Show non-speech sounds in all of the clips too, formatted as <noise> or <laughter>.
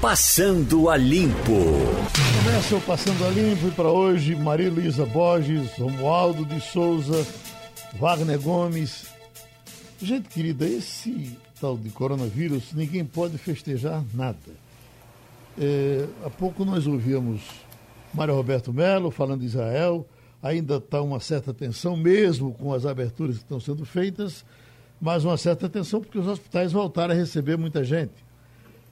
Passando a Limpo. Começa o Passando a Limpo e para hoje Maria Luísa Borges, Romualdo de Souza, Wagner Gomes. Gente querida, esse tal de coronavírus, ninguém pode festejar nada. É, há pouco nós ouvíamos Mário Roberto Melo falando de Israel, ainda está uma certa tensão, mesmo com as aberturas que estão sendo feitas, mas uma certa tensão porque os hospitais voltaram a receber muita gente.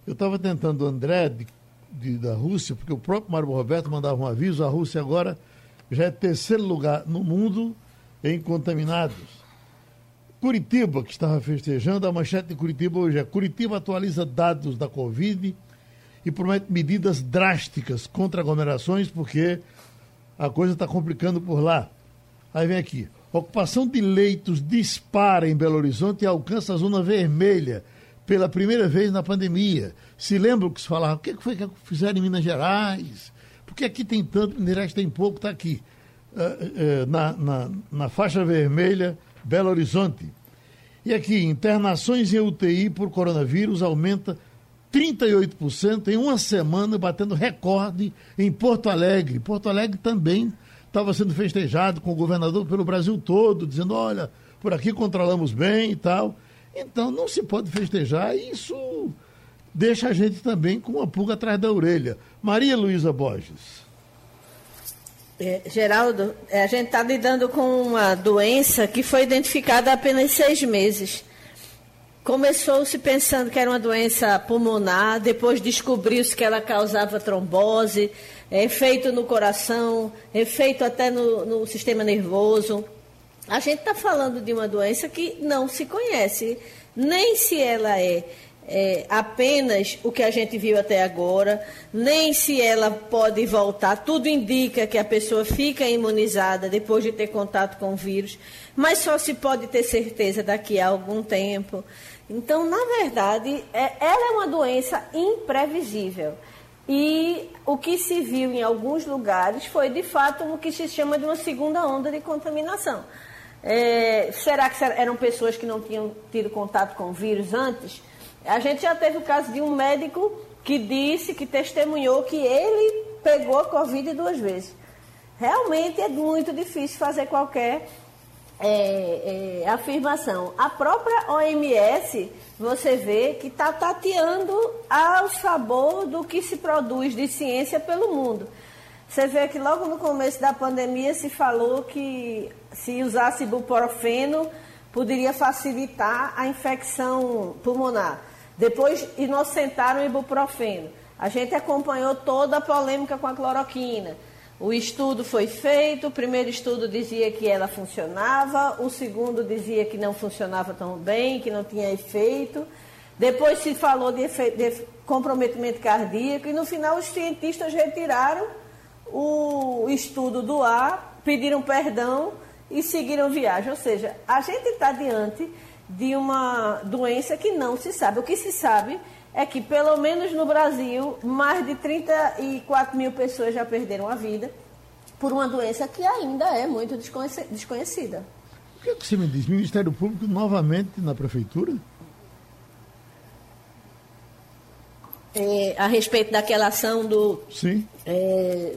Eu estava tentando o André de, de, da Rússia, porque o próprio Mário Roberto mandava um aviso, a Rússia agora já é terceiro lugar no mundo em contaminados. Curitiba, que estava festejando, a manchete de Curitiba hoje é Curitiba atualiza dados da Covid e promete medidas drásticas contra aglomerações, porque a coisa está complicando por lá. Aí vem aqui. Ocupação de leitos dispara em Belo Horizonte e alcança a zona vermelha pela primeira vez na pandemia. Se lembram que se falava, o que foi que fizeram em Minas Gerais? Porque aqui tem tanto, Minas Gerais tem pouco, está aqui. Uh, uh, na, na, na faixa vermelha, Belo Horizonte. E aqui, internações em UTI por coronavírus aumenta 38% em uma semana, batendo recorde em Porto Alegre. Porto Alegre também estava sendo festejado com o governador pelo Brasil todo, dizendo: olha, por aqui controlamos bem e tal. Então não se pode festejar isso deixa a gente também com uma pulga atrás da orelha. Maria Luísa Borges. É, Geraldo, é, a gente está lidando com uma doença que foi identificada há apenas seis meses. Começou-se pensando que era uma doença pulmonar, depois descobriu-se que ela causava trombose, efeito no coração, efeito até no, no sistema nervoso. A gente está falando de uma doença que não se conhece, nem se ela é, é, apenas o que a gente viu até agora, nem se ela pode voltar. Tudo indica que a pessoa fica imunizada depois de ter contato com o vírus, mas só se pode ter certeza daqui a algum tempo. Então, na verdade, é, ela é uma doença imprevisível. E o que se viu em alguns lugares foi, de fato, o que se chama de uma segunda onda de contaminação. É, será que eram pessoas que não tinham tido contato com o vírus antes? A gente já teve o caso de um médico que disse, que testemunhou que ele pegou a Covid duas vezes. Realmente é muito difícil fazer qualquer é, é, afirmação. A própria OMS, você vê que está tateando ao sabor do que se produz de ciência pelo mundo. Você vê que logo no começo da pandemia se falou que se usasse ibuprofeno poderia facilitar a infecção pulmonar. Depois inocentaram o ibuprofeno. A gente acompanhou toda a polêmica com a cloroquina. O estudo foi feito, o primeiro estudo dizia que ela funcionava, o segundo dizia que não funcionava tão bem, que não tinha efeito. Depois se falou de, de comprometimento cardíaco e no final os cientistas retiraram o estudo do ar, pediram perdão e seguiram viagem. Ou seja, a gente está diante de uma doença que não se sabe. O que se sabe é que, pelo menos no Brasil, mais de 34 mil pessoas já perderam a vida por uma doença que ainda é muito desconhecida. O que, é que você me diz? Ministério Público novamente na Prefeitura? É, a respeito daquela ação do. Sim. É,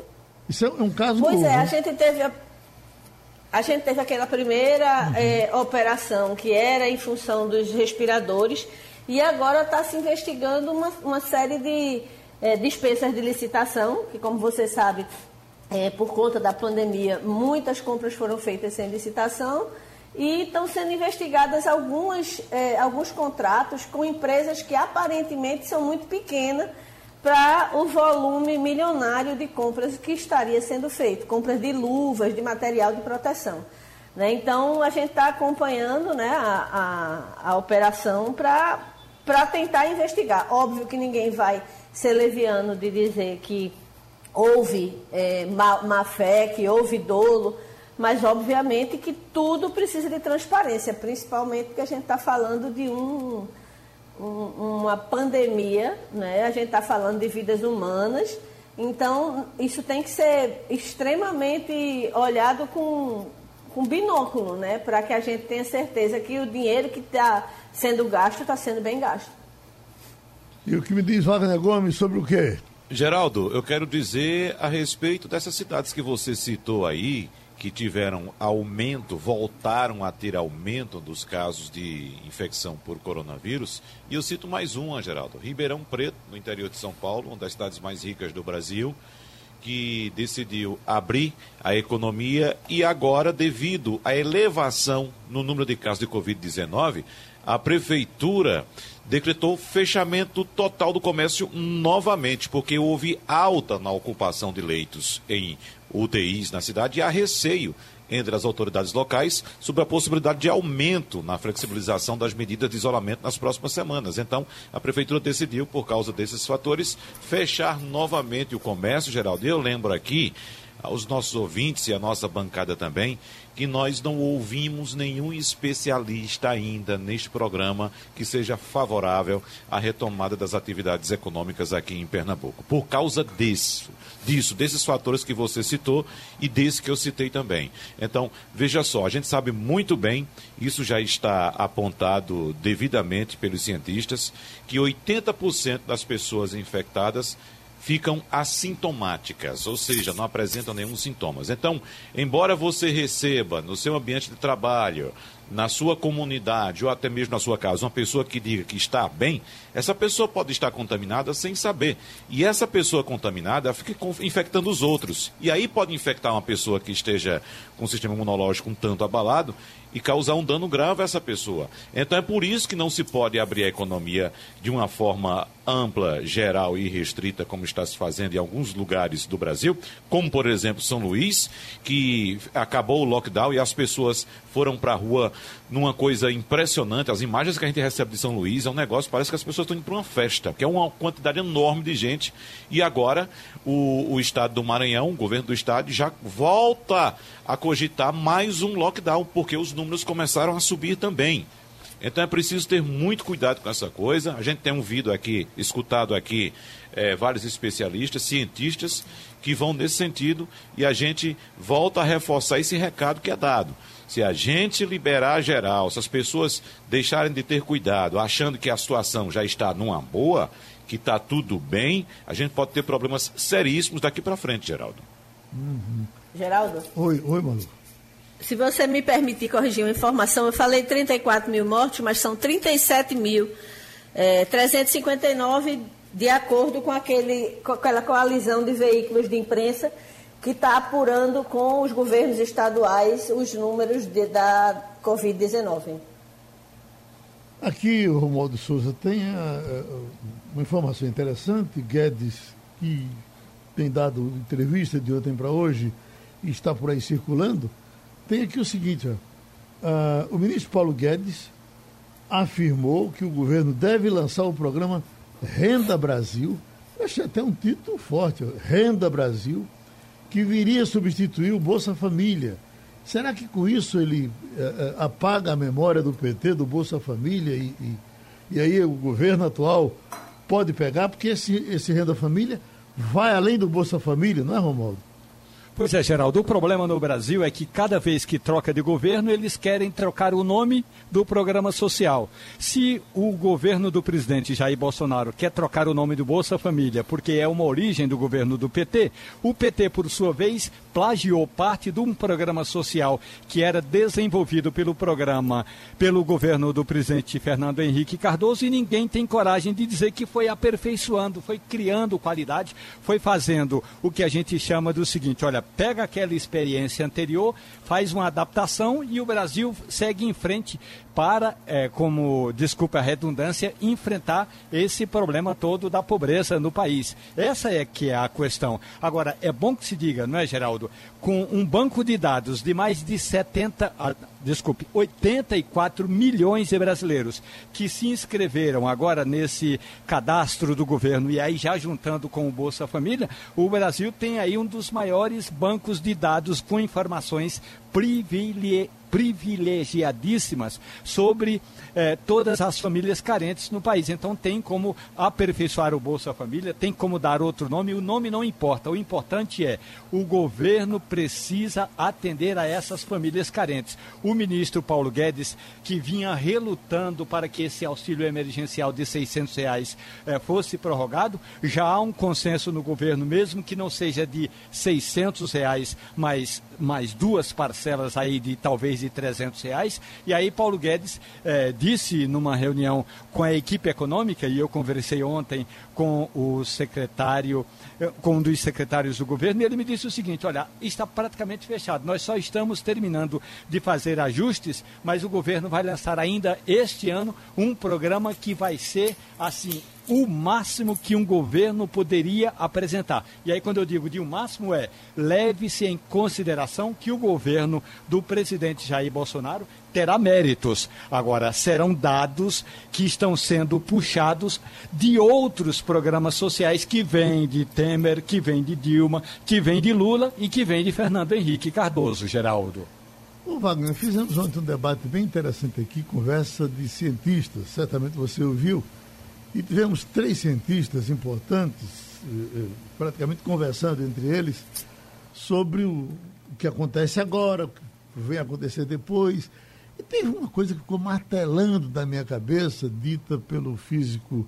isso é um caso Pois novo, é, né? a gente teve a, a gente teve aquela primeira uhum. é, operação que era em função dos respiradores e agora está se investigando uma, uma série de é, dispensas de licitação, que como você sabe, é, por conta da pandemia, muitas compras foram feitas sem licitação e estão sendo investigadas algumas, alguns contratos com empresas que aparentemente são muito pequenas para o volume milionário de compras que estaria sendo feito, compras de luvas, de material de proteção. Né? Então, a gente está acompanhando né, a, a, a operação para tentar investigar. Óbvio que ninguém vai ser leviano de dizer que houve é, má, má fé, que houve dolo, mas obviamente que tudo precisa de transparência, principalmente porque a gente está falando de um um, uma pandemia, né? a gente está falando de vidas humanas, então isso tem que ser extremamente olhado com, com binóculo, né? para que a gente tenha certeza que o dinheiro que está sendo gasto está sendo bem gasto. E o que me diz Wagner Gomes sobre o quê? Geraldo, eu quero dizer a respeito dessas cidades que você citou aí, que tiveram aumento, voltaram a ter aumento dos casos de infecção por coronavírus. E eu cito mais uma, Geraldo. Ribeirão Preto, no interior de São Paulo, uma das cidades mais ricas do Brasil, que decidiu abrir a economia e agora, devido à elevação no número de casos de Covid-19, a prefeitura decretou fechamento total do comércio novamente, porque houve alta na ocupação de leitos em UTIs na cidade e há receio entre as autoridades locais sobre a possibilidade de aumento na flexibilização das medidas de isolamento nas próximas semanas. Então, a prefeitura decidiu, por causa desses fatores, fechar novamente o comércio, Geraldo. Eu lembro aqui aos nossos ouvintes e à nossa bancada também, que nós não ouvimos nenhum especialista ainda neste programa que seja favorável à retomada das atividades econômicas aqui em Pernambuco. Por causa disso, disso, desses fatores que você citou e desse que eu citei também. Então, veja só, a gente sabe muito bem, isso já está apontado devidamente pelos cientistas, que 80% das pessoas infectadas ficam assintomáticas, ou seja, não apresentam nenhum sintomas. Então, embora você receba no seu ambiente de trabalho, na sua comunidade ou até mesmo na sua casa, uma pessoa que diga que está bem, essa pessoa pode estar contaminada sem saber. E essa pessoa contaminada fica infectando os outros. E aí pode infectar uma pessoa que esteja com o sistema imunológico um tanto abalado e causar um dano grave a essa pessoa. Então é por isso que não se pode abrir a economia de uma forma ampla, geral e restrita, como está se fazendo em alguns lugares do Brasil, como por exemplo São Luís, que acabou o lockdown e as pessoas foram para a rua numa coisa impressionante. As imagens que a gente recebe de São Luís é um negócio, parece que as pessoas estão indo para uma festa, que é uma quantidade enorme de gente. E agora o, o estado do Maranhão, o governo do estado, já volta a cogitar mais um lockdown, porque os números começaram a subir também. Então é preciso ter muito cuidado com essa coisa. A gente tem ouvido aqui, escutado aqui, é, vários especialistas, cientistas, que vão nesse sentido e a gente volta a reforçar esse recado que é dado. Se a gente liberar geral, se as pessoas deixarem de ter cuidado, achando que a situação já está numa boa, que está tudo bem, a gente pode ter problemas seríssimos daqui para frente, Geraldo. Uhum. Geraldo? Oi, oi, Manu. Se você me permitir corrigir uma informação, eu falei 34 mil mortos, mas são 37 mil. É, 359 de acordo com, aquele, com aquela coalizão de veículos de imprensa que está apurando com os governos estaduais os números de, da Covid-19. Aqui, o Romualdo Souza tem a, a, uma informação interessante. Guedes, que tem dado entrevista de ontem para hoje está por aí circulando, tem aqui o seguinte: ó, uh, o ministro Paulo Guedes afirmou que o governo deve lançar o programa Renda Brasil. Eu achei até um título forte: ó, Renda Brasil, que viria substituir o Bolsa Família. Será que com isso ele uh, apaga a memória do PT, do Bolsa Família, e, e, e aí o governo atual pode pegar? Porque esse, esse Renda Família vai além do Bolsa Família, não é, Romualdo? Pois é, Geraldo, o problema no Brasil é que cada vez que troca de governo, eles querem trocar o nome do programa social. Se o governo do presidente Jair Bolsonaro quer trocar o nome do Bolsa Família porque é uma origem do governo do PT, o PT, por sua vez, plagiou parte de um programa social que era desenvolvido pelo programa, pelo governo do presidente Fernando Henrique Cardoso e ninguém tem coragem de dizer que foi aperfeiçoando, foi criando qualidade, foi fazendo o que a gente chama do seguinte, olha, pega aquela experiência anterior, faz uma adaptação e o Brasil segue em frente para, é, como, desculpa a redundância, enfrentar esse problema todo da pobreza no país. Essa é que é a questão. Agora, é bom que se diga, não é, Geraldo? Com um banco de dados de mais de 70, ah, desculpe, 84 milhões de brasileiros que se inscreveram agora nesse cadastro do governo e aí já juntando com o Bolsa Família, o Brasil tem aí um dos maiores bancos de dados com informações privilegiadas privilegiadíssimas sobre eh, todas as famílias carentes no país. Então tem como aperfeiçoar o Bolsa Família, tem como dar outro nome, o nome não importa. O importante é o governo precisa atender a essas famílias carentes. O ministro Paulo Guedes, que vinha relutando para que esse auxílio emergencial de 600 reais eh, fosse prorrogado, já há um consenso no governo, mesmo que não seja de 600 reais, mas mais duas parcelas aí de talvez de 300 reais. E aí Paulo Guedes eh, disse numa reunião com a equipe econômica, e eu conversei ontem com o secretário, eh, com um dos secretários do governo, e ele me disse o seguinte, olha, está praticamente fechado, nós só estamos terminando de fazer ajustes, mas o governo vai lançar ainda este ano um programa que vai ser, assim, o máximo que um governo poderia apresentar. E aí, quando eu digo de um máximo, é leve-se em consideração que o governo do presidente Jair Bolsonaro terá méritos. Agora, serão dados que estão sendo puxados de outros programas sociais que vêm de Temer, que vêm de Dilma, que vêm de Lula e que vêm de Fernando Henrique Cardoso, Geraldo. Ô Wagner, fizemos ontem um debate bem interessante aqui, conversa de cientistas, certamente você ouviu, e tivemos três cientistas importantes, eh, eh, praticamente conversando entre eles, sobre o que acontece agora, o que vem acontecer depois, e teve uma coisa que ficou martelando na minha cabeça, dita pelo físico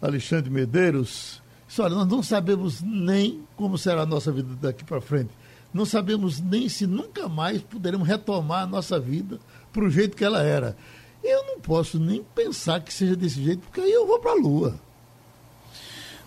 Alexandre Medeiros. Disse, olha, nós não sabemos nem como será a nossa vida daqui para frente. Não sabemos nem se nunca mais poderemos retomar a nossa vida para o jeito que ela era. Posso nem pensar que seja desse jeito, porque aí eu vou para a Lua.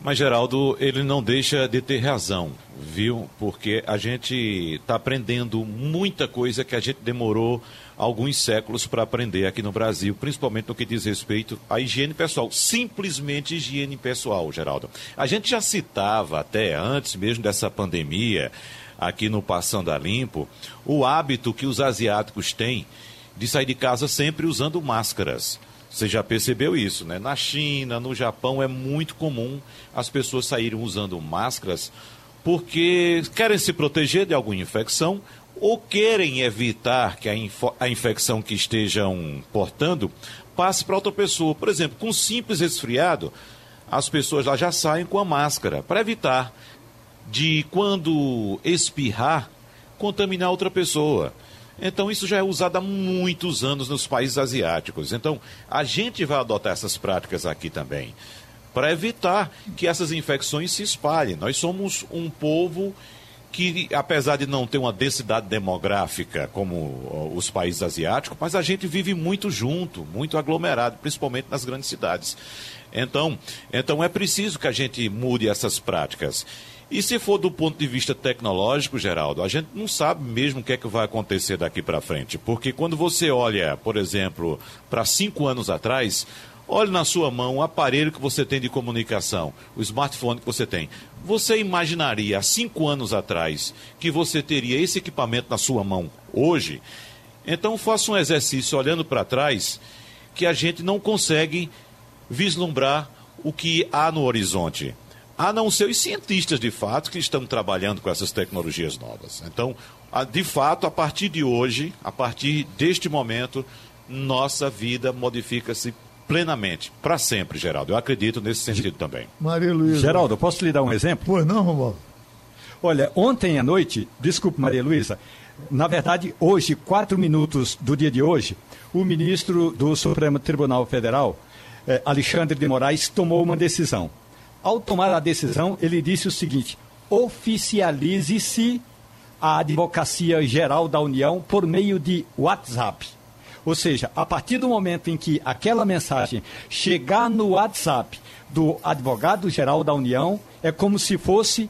Mas, Geraldo, ele não deixa de ter razão, viu? Porque a gente está aprendendo muita coisa que a gente demorou alguns séculos para aprender aqui no Brasil, principalmente no que diz respeito à higiene pessoal. Simplesmente higiene pessoal, Geraldo. A gente já citava até antes mesmo dessa pandemia, aqui no Passando a Limpo, o hábito que os asiáticos têm de sair de casa sempre usando máscaras. Você já percebeu isso, né? Na China, no Japão, é muito comum as pessoas saírem usando máscaras porque querem se proteger de alguma infecção ou querem evitar que a, a infecção que estejam portando passe para outra pessoa. Por exemplo, com simples resfriado, as pessoas lá já saem com a máscara para evitar de, quando espirrar, contaminar outra pessoa. Então, isso já é usado há muitos anos nos países asiáticos. Então, a gente vai adotar essas práticas aqui também, para evitar que essas infecções se espalhem. Nós somos um povo que, apesar de não ter uma densidade demográfica como os países asiáticos, mas a gente vive muito junto, muito aglomerado, principalmente nas grandes cidades. Então, então é preciso que a gente mude essas práticas. E se for do ponto de vista tecnológico, Geraldo, a gente não sabe mesmo o que é que vai acontecer daqui para frente. Porque quando você olha, por exemplo, para cinco anos atrás, olhe na sua mão o aparelho que você tem de comunicação, o smartphone que você tem. Você imaginaria há cinco anos atrás que você teria esse equipamento na sua mão hoje? Então faça um exercício olhando para trás que a gente não consegue vislumbrar o que há no horizonte a não ser os cientistas de fato que estão trabalhando com essas tecnologias novas. Então, de fato, a partir de hoje, a partir deste momento, nossa vida modifica-se plenamente, para sempre, Geraldo. Eu acredito nesse sentido também. Maria Luísa. Geraldo, posso lhe dar um exemplo? Pois não, Romualdo. Olha, ontem à noite, desculpe, Maria Luísa, na verdade, hoje, quatro minutos do dia de hoje, o ministro do Supremo Tribunal Federal, eh, Alexandre de Moraes, tomou uma decisão ao tomar a decisão, ele disse o seguinte: oficialize-se a Advocacia Geral da União por meio de WhatsApp. Ou seja, a partir do momento em que aquela mensagem chegar no WhatsApp do Advogado Geral da União, é como se fosse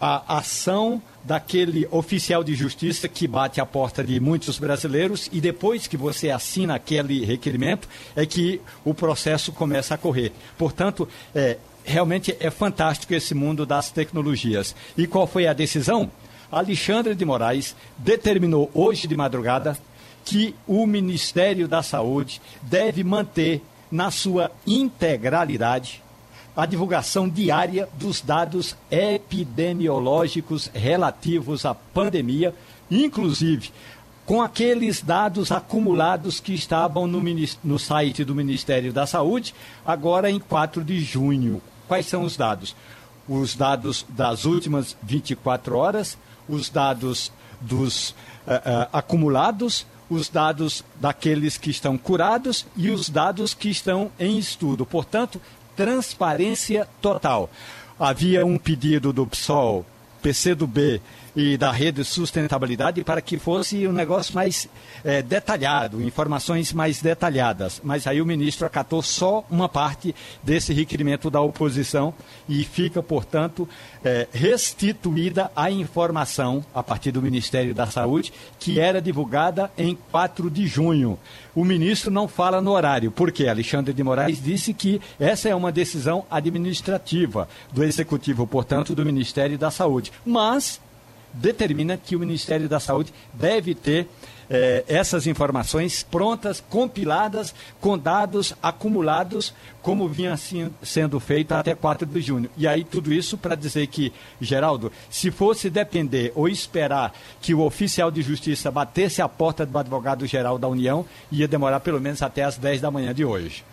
a ação daquele oficial de justiça que bate a porta de muitos brasileiros e depois que você assina aquele requerimento é que o processo começa a correr. Portanto, é, realmente é fantástico esse mundo das tecnologias. E qual foi a decisão? Alexandre de Moraes determinou hoje de madrugada que o Ministério da Saúde deve manter na sua integralidade a divulgação diária dos dados epidemiológicos relativos à pandemia, inclusive com aqueles dados acumulados que estavam no, no site do Ministério da Saúde, agora em 4 de junho. Quais são os dados? Os dados das últimas 24 horas, os dados dos uh, uh, acumulados, os dados daqueles que estão curados e os dados que estão em estudo. Portanto, transparência total. Havia um pedido do PSOL, PCdoB e da rede sustentabilidade para que fosse um negócio mais é, detalhado, informações mais detalhadas. Mas aí o ministro acatou só uma parte desse requerimento da oposição e fica, portanto, é, restituída a informação a partir do Ministério da Saúde, que era divulgada em 4 de junho. O ministro não fala no horário, porque Alexandre de Moraes disse que essa é uma decisão administrativa do Executivo, portanto, do Ministério da Saúde. Mas determina que o Ministério da Saúde deve ter eh, essas informações prontas, compiladas, com dados acumulados, como vinha assim, sendo feito até 4 de junho. E aí tudo isso para dizer que, Geraldo, se fosse depender ou esperar que o oficial de justiça batesse a porta do advogado-geral da União, ia demorar pelo menos até as 10 da manhã de hoje.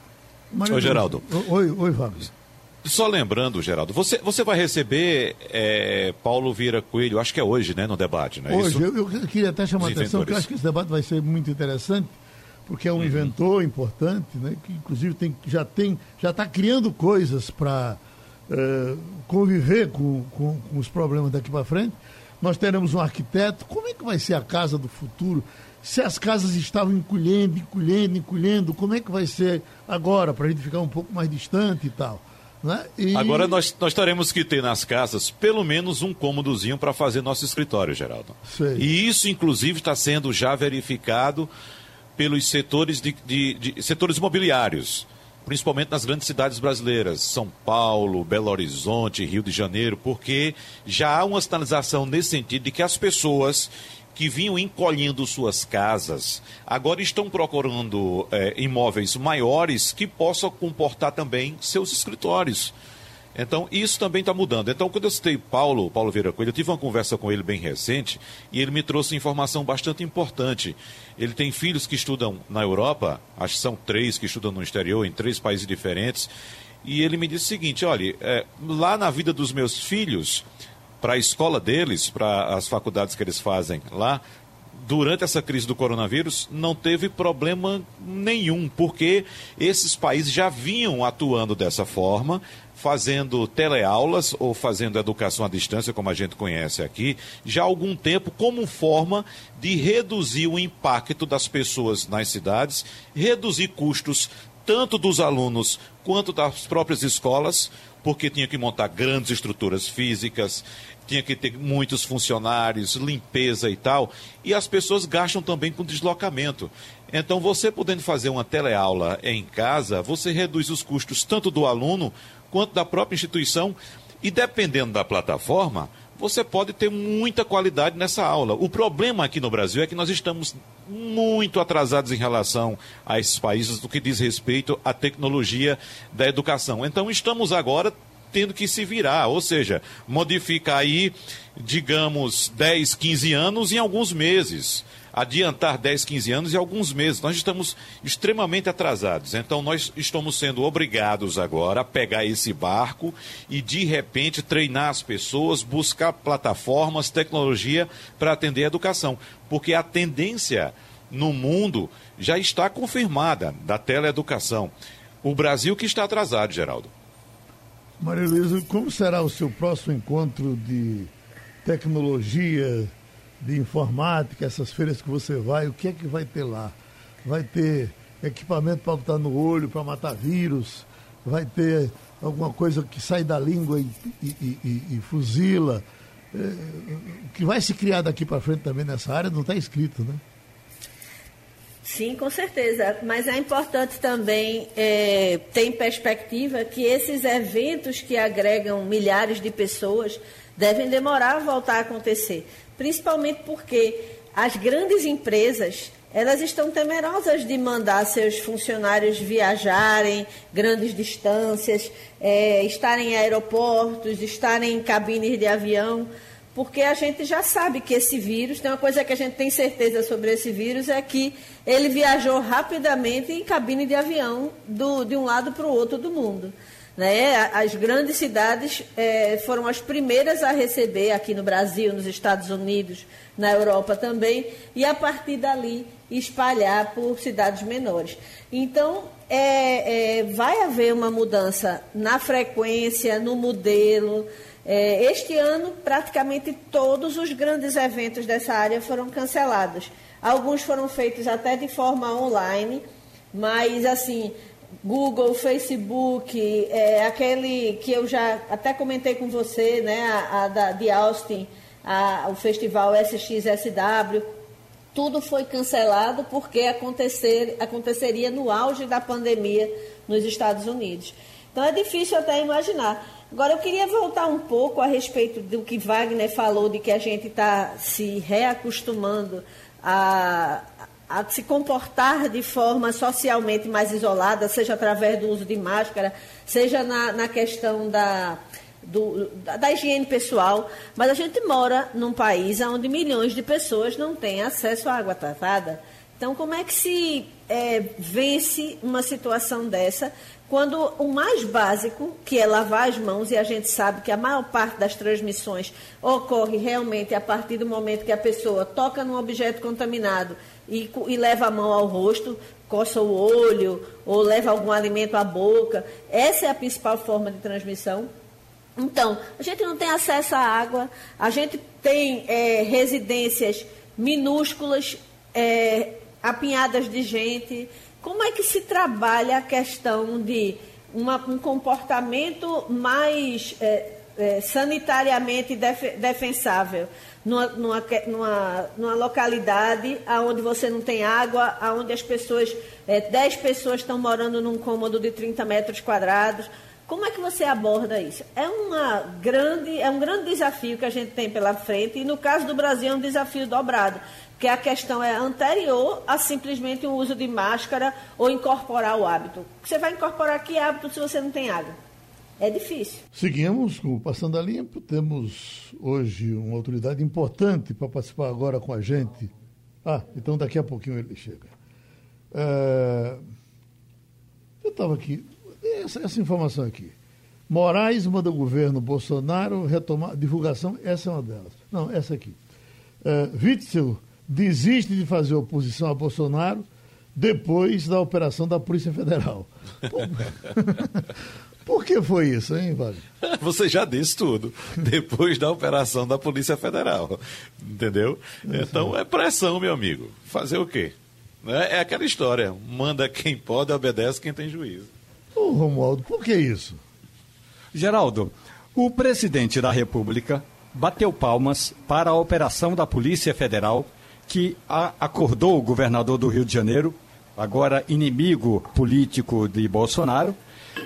Oi, Geraldo. Oi, oi, Fábio. Só lembrando, Geraldo, você, você vai receber é, Paulo Vieira Coelho, acho que é hoje, né, no debate, não é hoje, isso? Eu, eu queria até chamar a atenção, que eu acho que esse debate vai ser muito interessante, porque é um uhum. inventor importante, né, que inclusive tem, já tem, já está criando coisas para uh, conviver com, com, com os problemas daqui para frente. Nós teremos um arquiteto. Como é que vai ser a casa do futuro? Se as casas estavam encolhendo, encolhendo, encolhendo, como é que vai ser agora, para a gente ficar um pouco mais distante e tal? Né? E... Agora nós, nós teremos que ter nas casas pelo menos um cômodozinho para fazer nosso escritório, Geraldo. Sei. E isso, inclusive, está sendo já verificado pelos setores, de, de, de, setores imobiliários, principalmente nas grandes cidades brasileiras, São Paulo, Belo Horizonte, Rio de Janeiro, porque já há uma sinalização nesse sentido de que as pessoas que vinham encolhendo suas casas, agora estão procurando é, imóveis maiores que possam comportar também seus escritórios. Então, isso também está mudando. Então, quando eu citei Paulo, Paulo Vieira Coelho, eu tive uma conversa com ele bem recente e ele me trouxe informação bastante importante. Ele tem filhos que estudam na Europa, acho que são três que estudam no exterior, em três países diferentes. E ele me disse o seguinte: olha, é, lá na vida dos meus filhos, para a escola deles, para as faculdades que eles fazem lá, durante essa crise do coronavírus, não teve problema nenhum, porque esses países já vinham atuando dessa forma, fazendo teleaulas ou fazendo educação à distância, como a gente conhece aqui, já há algum tempo, como forma de reduzir o impacto das pessoas nas cidades, reduzir custos tanto dos alunos quanto das próprias escolas, porque tinha que montar grandes estruturas físicas, tinha que ter muitos funcionários, limpeza e tal, e as pessoas gastam também com deslocamento. Então, você podendo fazer uma teleaula em casa, você reduz os custos tanto do aluno quanto da própria instituição, e dependendo da plataforma, você pode ter muita qualidade nessa aula. O problema aqui no Brasil é que nós estamos muito atrasados em relação a esses países do que diz respeito à tecnologia da educação. Então, estamos agora tendo que se virar, ou seja, modificar aí, digamos, 10, 15 anos em alguns meses. Adiantar 10, 15 anos em alguns meses. Nós estamos extremamente atrasados. Então, nós estamos sendo obrigados agora a pegar esse barco e, de repente, treinar as pessoas, buscar plataformas, tecnologia para atender a educação. Porque a tendência no mundo já está confirmada da teleeducação. O Brasil que está atrasado, Geraldo. Maria Luísa, como será o seu próximo encontro de tecnologia, de informática, essas feiras que você vai, o que é que vai ter lá? Vai ter equipamento para botar no olho, para matar vírus? Vai ter alguma coisa que sai da língua e, e, e, e fuzila? É, o que vai se criar daqui para frente também nessa área não está escrito, né? Sim, com certeza. Mas é importante também é, ter em perspectiva que esses eventos que agregam milhares de pessoas devem demorar a voltar a acontecer. Principalmente porque as grandes empresas elas estão temerosas de mandar seus funcionários viajarem grandes distâncias, é, estarem em aeroportos, estarem em cabines de avião porque a gente já sabe que esse vírus, tem uma coisa que a gente tem certeza sobre esse vírus, é que ele viajou rapidamente em cabine de avião do, de um lado para o outro do mundo. Né? As grandes cidades é, foram as primeiras a receber aqui no Brasil, nos Estados Unidos, na Europa também, e a partir dali espalhar por cidades menores. Então, é, é, vai haver uma mudança na frequência, no modelo. É, este ano, praticamente todos os grandes eventos dessa área foram cancelados. Alguns foram feitos até de forma online, mas assim Google, Facebook, é, aquele que eu já até comentei com você, né, a, a da, de Austin, a, o festival SXSW, tudo foi cancelado porque acontecer, aconteceria no auge da pandemia nos Estados Unidos. Então é difícil até imaginar. Agora eu queria voltar um pouco a respeito do que Wagner falou, de que a gente está se reacostumando a, a se comportar de forma socialmente mais isolada, seja através do uso de máscara, seja na, na questão da, do, da, da, higiene pessoal. Mas a gente mora num país onde milhões de pessoas não têm acesso à água tratada. Então, como é que se é, vence uma situação dessa quando o mais básico, que é lavar as mãos, e a gente sabe que a maior parte das transmissões ocorre realmente a partir do momento que a pessoa toca num objeto contaminado e, e leva a mão ao rosto, coça o olho ou leva algum alimento à boca. Essa é a principal forma de transmissão. Então, a gente não tem acesso à água, a gente tem é, residências minúsculas, é, apinhadas de gente. Como é que se trabalha a questão de uma, um comportamento mais é, é sanitariamente def, defensável? Numa, numa, numa, numa localidade onde você não tem água, onde as pessoas, é, 10 pessoas estão morando num cômodo de 30 metros quadrados. Como é que você aborda isso? É, uma grande, é um grande desafio que a gente tem pela frente, e no caso do Brasil é um desafio dobrado, porque a questão é anterior a simplesmente o uso de máscara ou incorporar o hábito. Você vai incorporar que hábito se você não tem água? É difícil. Seguimos com o Passando a Limpo. Temos hoje uma autoridade importante para participar agora com a gente. Ah, então daqui a pouquinho ele chega. É... Eu estava aqui. Essa, essa, informação aqui. Moraes manda o governo Bolsonaro retomar. Divulgação, essa é uma delas. Não, essa aqui. É, Witzel desiste de fazer oposição a Bolsonaro depois da operação da Polícia Federal. <laughs> <laughs> Por que foi isso, hein, Wagner? <laughs> Você já disse tudo. Depois da operação da Polícia Federal. Entendeu? Então é pressão, meu amigo. Fazer o quê? É, é aquela história. Manda quem pode, obedece quem tem juízo. Ô, Romualdo, por que isso? Geraldo, o presidente da República bateu palmas para a operação da Polícia Federal que acordou o governador do Rio de Janeiro, agora inimigo político de Bolsonaro,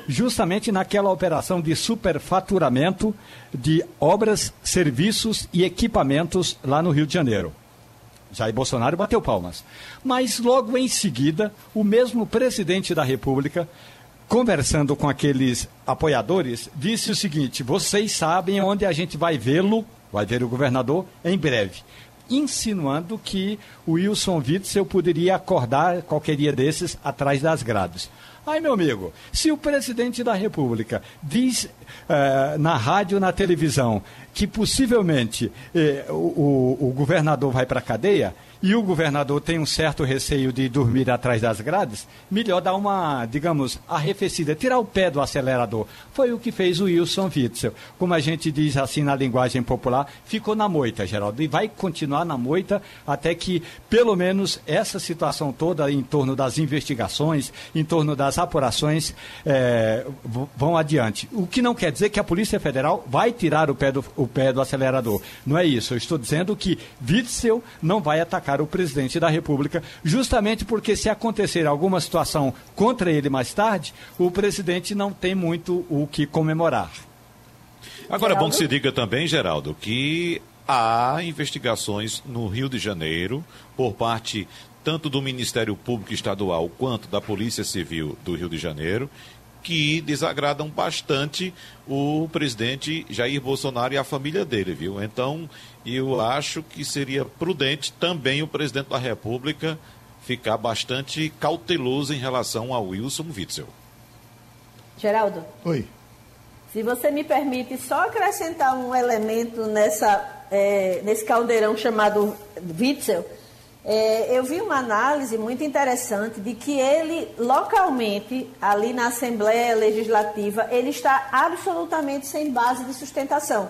justamente naquela operação de superfaturamento de obras, serviços e equipamentos lá no Rio de Janeiro. Jair Bolsonaro bateu palmas. Mas logo em seguida, o mesmo presidente da República, conversando com aqueles apoiadores, disse o seguinte: vocês sabem onde a gente vai vê-lo, vai ver o governador, em breve. Insinuando que o Wilson Witzel poderia acordar qualquer dia desses atrás das grades. Ai, meu amigo, se o presidente da República diz uh, na rádio, na televisão, que possivelmente uh, o, o governador vai para a cadeia, e o governador tem um certo receio de dormir atrás das grades, melhor dar uma, digamos, arrefecida, tirar o pé do acelerador. Foi o que fez o Wilson Witzel. Como a gente diz assim na linguagem popular, ficou na moita, Geraldo, e vai continuar na moita até que, pelo menos, essa situação toda em torno das investigações, em torno das apurações, é, vão adiante. O que não quer dizer que a Polícia Federal vai tirar o pé do, o pé do acelerador. Não é isso. Eu estou dizendo que Witzel não vai atacar o presidente da República, justamente porque se acontecer alguma situação contra ele mais tarde, o presidente não tem muito o que comemorar. Agora é bom que se diga também, Geraldo, que há investigações no Rio de Janeiro por parte tanto do Ministério Público Estadual quanto da Polícia Civil do Rio de Janeiro que desagradam bastante o presidente Jair Bolsonaro e a família dele, viu? Então, eu acho que seria prudente também o presidente da República ficar bastante cauteloso em relação ao Wilson Witzel. Geraldo. Oi. Se você me permite só acrescentar um elemento nessa, é, nesse caldeirão chamado Witzel, é, eu vi uma análise muito interessante de que ele, localmente, ali na Assembleia Legislativa, ele está absolutamente sem base de sustentação.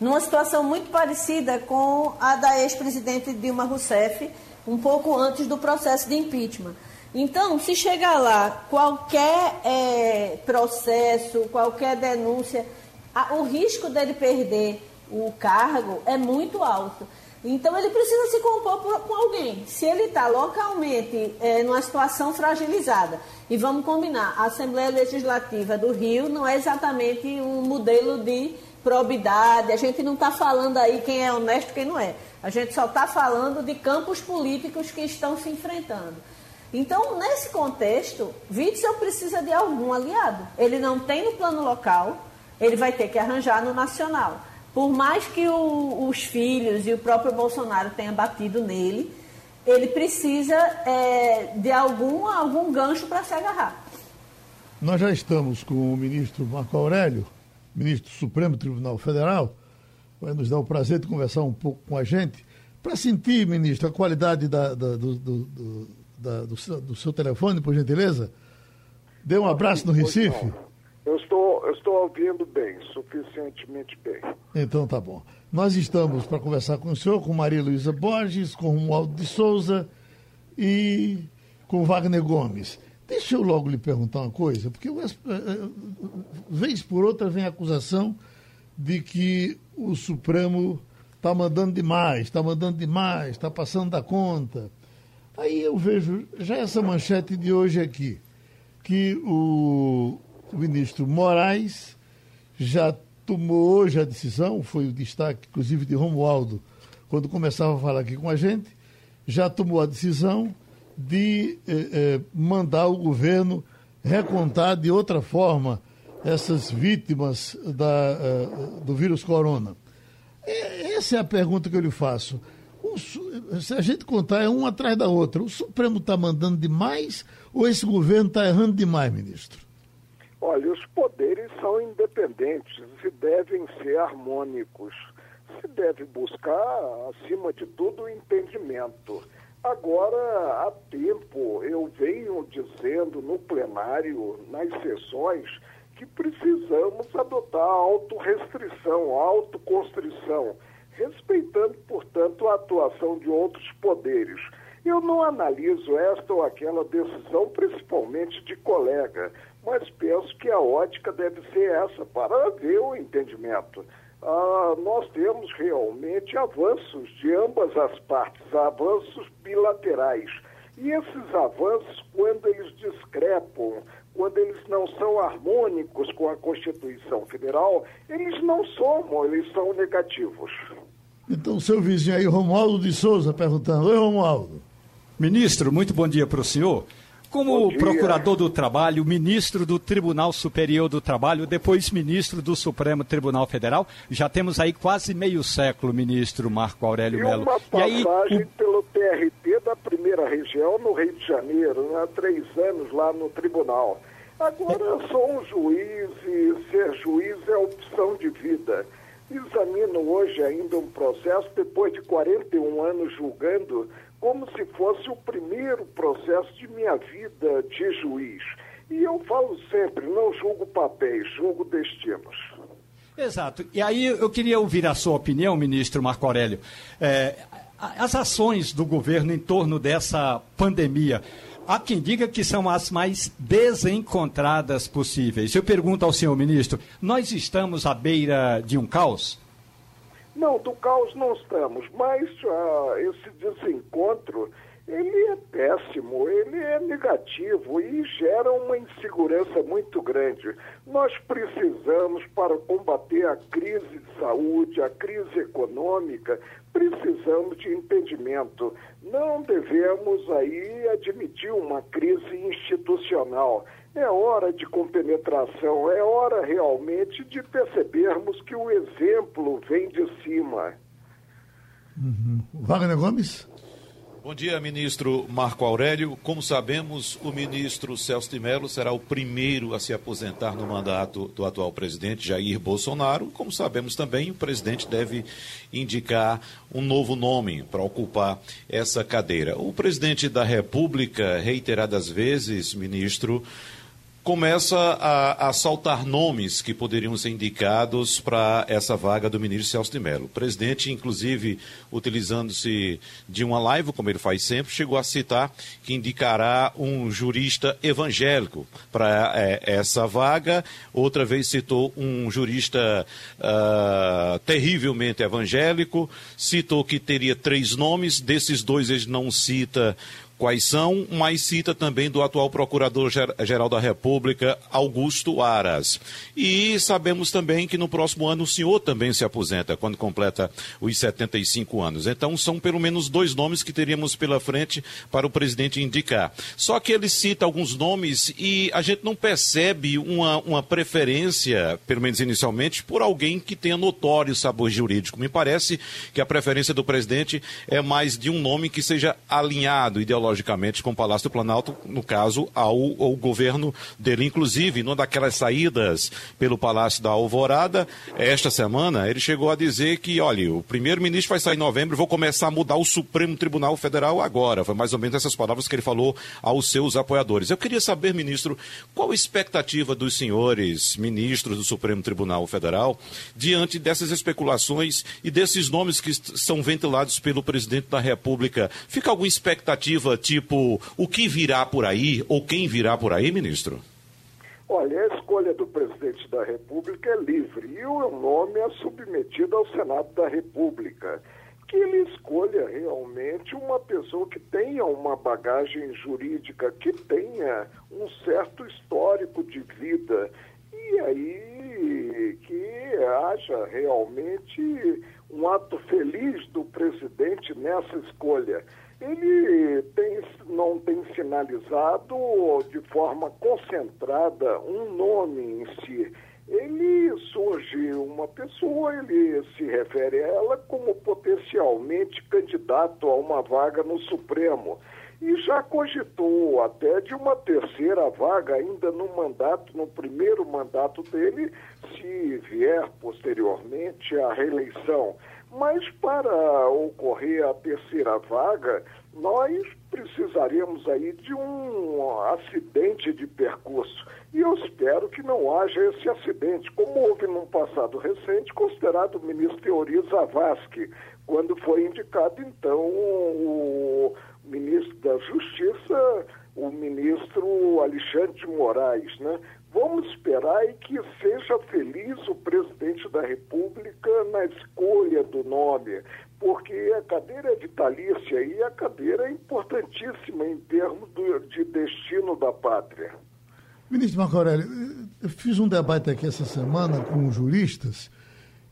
Numa situação muito parecida com a da ex-presidente Dilma Rousseff, um pouco antes do processo de impeachment. Então, se chegar lá qualquer é, processo, qualquer denúncia, o risco dele perder o cargo é muito alto. Então ele precisa se compor por, com alguém. Se ele está localmente é, numa situação fragilizada, e vamos combinar, a Assembleia Legislativa do Rio não é exatamente um modelo de probidade, a gente não está falando aí quem é honesto e quem não é. A gente só está falando de campos políticos que estão se enfrentando. Então, nesse contexto, Witzel precisa de algum aliado. Ele não tem no plano local, ele vai ter que arranjar no nacional. Por mais que o, os filhos e o próprio Bolsonaro tenham batido nele, ele precisa é, de algum, algum gancho para se agarrar. Nós já estamos com o ministro Marco Aurélio, ministro do Supremo Tribunal Federal, vai nos dar o prazer de conversar um pouco com a gente, para sentir, ministro, a qualidade da, da, do, do, da, do, seu, do, seu, telefone, por gentileza. Dê um abraço no Recife. Eu estou, eu estou ouvindo bem, suficientemente bem. Então tá bom. Nós estamos para conversar com o senhor, com Maria Luísa Borges, com Romualdo de Souza e com Wagner Gomes. Deixa eu logo lhe perguntar uma coisa, porque eu, eh, eh, vez por outra vem a acusação de que o Supremo está mandando demais, está mandando demais, está passando da conta. Aí eu vejo já essa manchete de hoje aqui, que o o ministro Moraes já tomou hoje a decisão, foi o destaque, inclusive, de Romualdo, quando começava a falar aqui com a gente, já tomou a decisão de eh, eh, mandar o governo recontar de outra forma essas vítimas da, eh, do vírus corona. Essa é a pergunta que eu lhe faço. O, se a gente contar é uma atrás da outra, o Supremo está mandando demais ou esse governo está errando demais, ministro? Olha, os poderes são independentes e devem ser harmônicos. Se deve buscar, acima de tudo, o entendimento. Agora, há tempo, eu venho dizendo no plenário, nas sessões, que precisamos adotar autorrestrição, autoconstrição, respeitando, portanto, a atuação de outros poderes. Eu não analiso esta ou aquela decisão, principalmente de colega, mas penso que a ótica deve ser essa, para ver o entendimento. Ah, nós temos realmente avanços de ambas as partes, avanços bilaterais. E esses avanços, quando eles discrepam, quando eles não são harmônicos com a Constituição Federal, eles não somam, eles são negativos. Então, seu vizinho aí, Romualdo de Souza, perguntando. Oi, Romualdo. Ministro, muito bom dia para o senhor. Como procurador do trabalho, ministro do Tribunal Superior do Trabalho, depois ministro do Supremo Tribunal Federal, já temos aí quase meio século, ministro Marco Aurélio Melo. Uma passagem e aí, o... pelo TRT da primeira região no Rio de Janeiro, há três anos lá no tribunal. Agora eu sou um juiz e ser juiz é opção de vida. Examino hoje ainda um processo, depois de 41 anos julgando, como se fosse o primeiro processo de minha vida de juiz. E eu falo sempre, não julgo papéis, julgo destinos. Exato. E aí eu queria ouvir a sua opinião, ministro Marco Aurélio. É, as ações do governo em torno dessa pandemia, há quem diga que são as mais desencontradas possíveis. Eu pergunto ao senhor ministro, nós estamos à beira de um caos? Não, do caos não estamos, mas uh, esse desencontro ele é péssimo, ele é negativo e gera uma insegurança muito grande. Nós precisamos, para combater a crise de saúde, a crise econômica, precisamos de entendimento. Não devemos aí admitir uma crise institucional. É hora de compenetração, é hora realmente de percebermos que o exemplo vem de cima. Uhum. Wagner Gomes? Bom dia, ministro Marco Aurélio. Como sabemos, o ministro Celso de Mello será o primeiro a se aposentar no mandato do atual presidente Jair Bolsonaro. Como sabemos também, o presidente deve indicar um novo nome para ocupar essa cadeira. O presidente da República, reiteradas vezes, ministro, começa a, a, saltar nomes que poderiam ser indicados para essa vaga do ministro Celso de Mello. O presidente, inclusive, utilizando-se de uma live, como ele faz sempre, chegou a citar que indicará um jurista evangélico para é, essa vaga. Outra vez citou um jurista uh, terrivelmente evangélico, citou que teria três nomes, desses dois ele não cita quais são, mas cita também do atual Procurador-Geral da República, Augusto Aras. E sabemos também que no próximo ano o senhor também se aposenta, quando completa os 75 anos. Então são pelo menos dois nomes que teríamos pela frente para o presidente indicar. Só que ele cita alguns nomes e a gente não percebe uma, uma preferência, pelo menos inicialmente, por alguém que tenha notório sabor jurídico. Me parece que a preferência do presidente é mais de um nome que seja alinhado ideologicamente logicamente, com o Palácio do Planalto, no caso, ao, ao governo dele. Inclusive, numa daquelas saídas pelo Palácio da Alvorada, esta semana, ele chegou a dizer que, olha, o primeiro-ministro vai sair em novembro, vou começar a mudar o Supremo Tribunal Federal agora. Foi mais ou menos essas palavras que ele falou aos seus apoiadores. Eu queria saber, ministro, qual a expectativa dos senhores ministros do Supremo Tribunal Federal diante dessas especulações e desses nomes que são ventilados pelo presidente da República? Fica alguma expectativa tipo o que virá por aí ou quem virá por aí, ministro? Olha, a escolha do presidente da República é livre e o nome é submetido ao Senado da República. Que ele escolha realmente uma pessoa que tenha uma bagagem jurídica, que tenha um certo histórico de vida. E aí que haja realmente um ato feliz do presidente nessa escolha ele tem, não tem sinalizado de forma concentrada um nome em si. Ele surge uma pessoa, ele se refere a ela como potencialmente candidato a uma vaga no Supremo. E já cogitou até de uma terceira vaga ainda no mandato, no primeiro mandato dele, se vier posteriormente a reeleição. Mas para ocorrer a terceira vaga, nós precisaríamos aí de um acidente de percurso. E eu espero que não haja esse acidente, como houve num passado recente, considerado o ministro Teori Zavascki, quando foi indicado, então, o ministro da Justiça, o ministro Alexandre de Moraes, né? Vamos esperar e que seja feliz o presidente da República na escolha do nome, porque a cadeira é vitalícia e a cadeira é importantíssima em termos do, de destino da pátria. Ministro Marco Aurélio, eu fiz um debate aqui essa semana com juristas,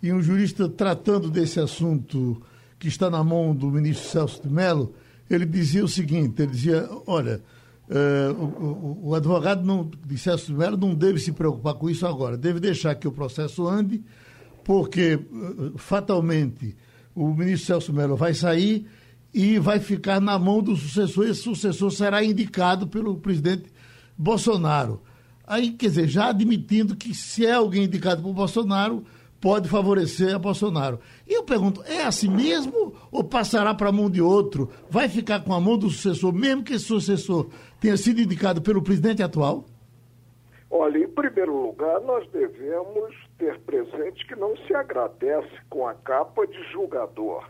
e um jurista tratando desse assunto que está na mão do ministro Celso de Mello, ele dizia o seguinte, ele dizia, olha, Uh, o, o, advogado não, de Celso Melo não deve se preocupar com isso agora, deve deixar que o processo ande, porque uh, fatalmente o ministro Celso Melo vai sair e vai ficar na mão do sucessor, e esse sucessor será indicado pelo presidente Bolsonaro. Aí, quer dizer, já admitindo que se é alguém indicado por Bolsonaro, pode favorecer a Bolsonaro. E eu pergunto, é assim mesmo ou passará para a mão de outro? Vai ficar com a mão do sucessor, mesmo que esse sucessor tenha sido indicado pelo presidente atual? Olha, em primeiro lugar, nós devemos ter presente que não se agradece com a capa de julgador.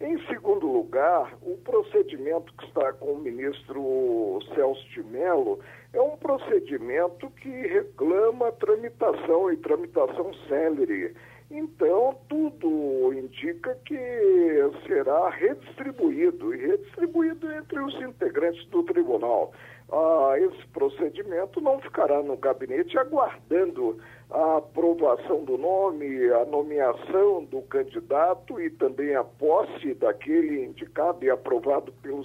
Em segundo lugar, o procedimento que está com o ministro Celso de Mello é um procedimento que reclama tramitação e tramitação célere. Então, tudo indica que será redistribuído e redistribuído entre os integrantes do tribunal. Ah, esse procedimento não ficará no gabinete aguardando a aprovação do nome, a nomeação do candidato e também a posse daquele indicado e aprovado pelo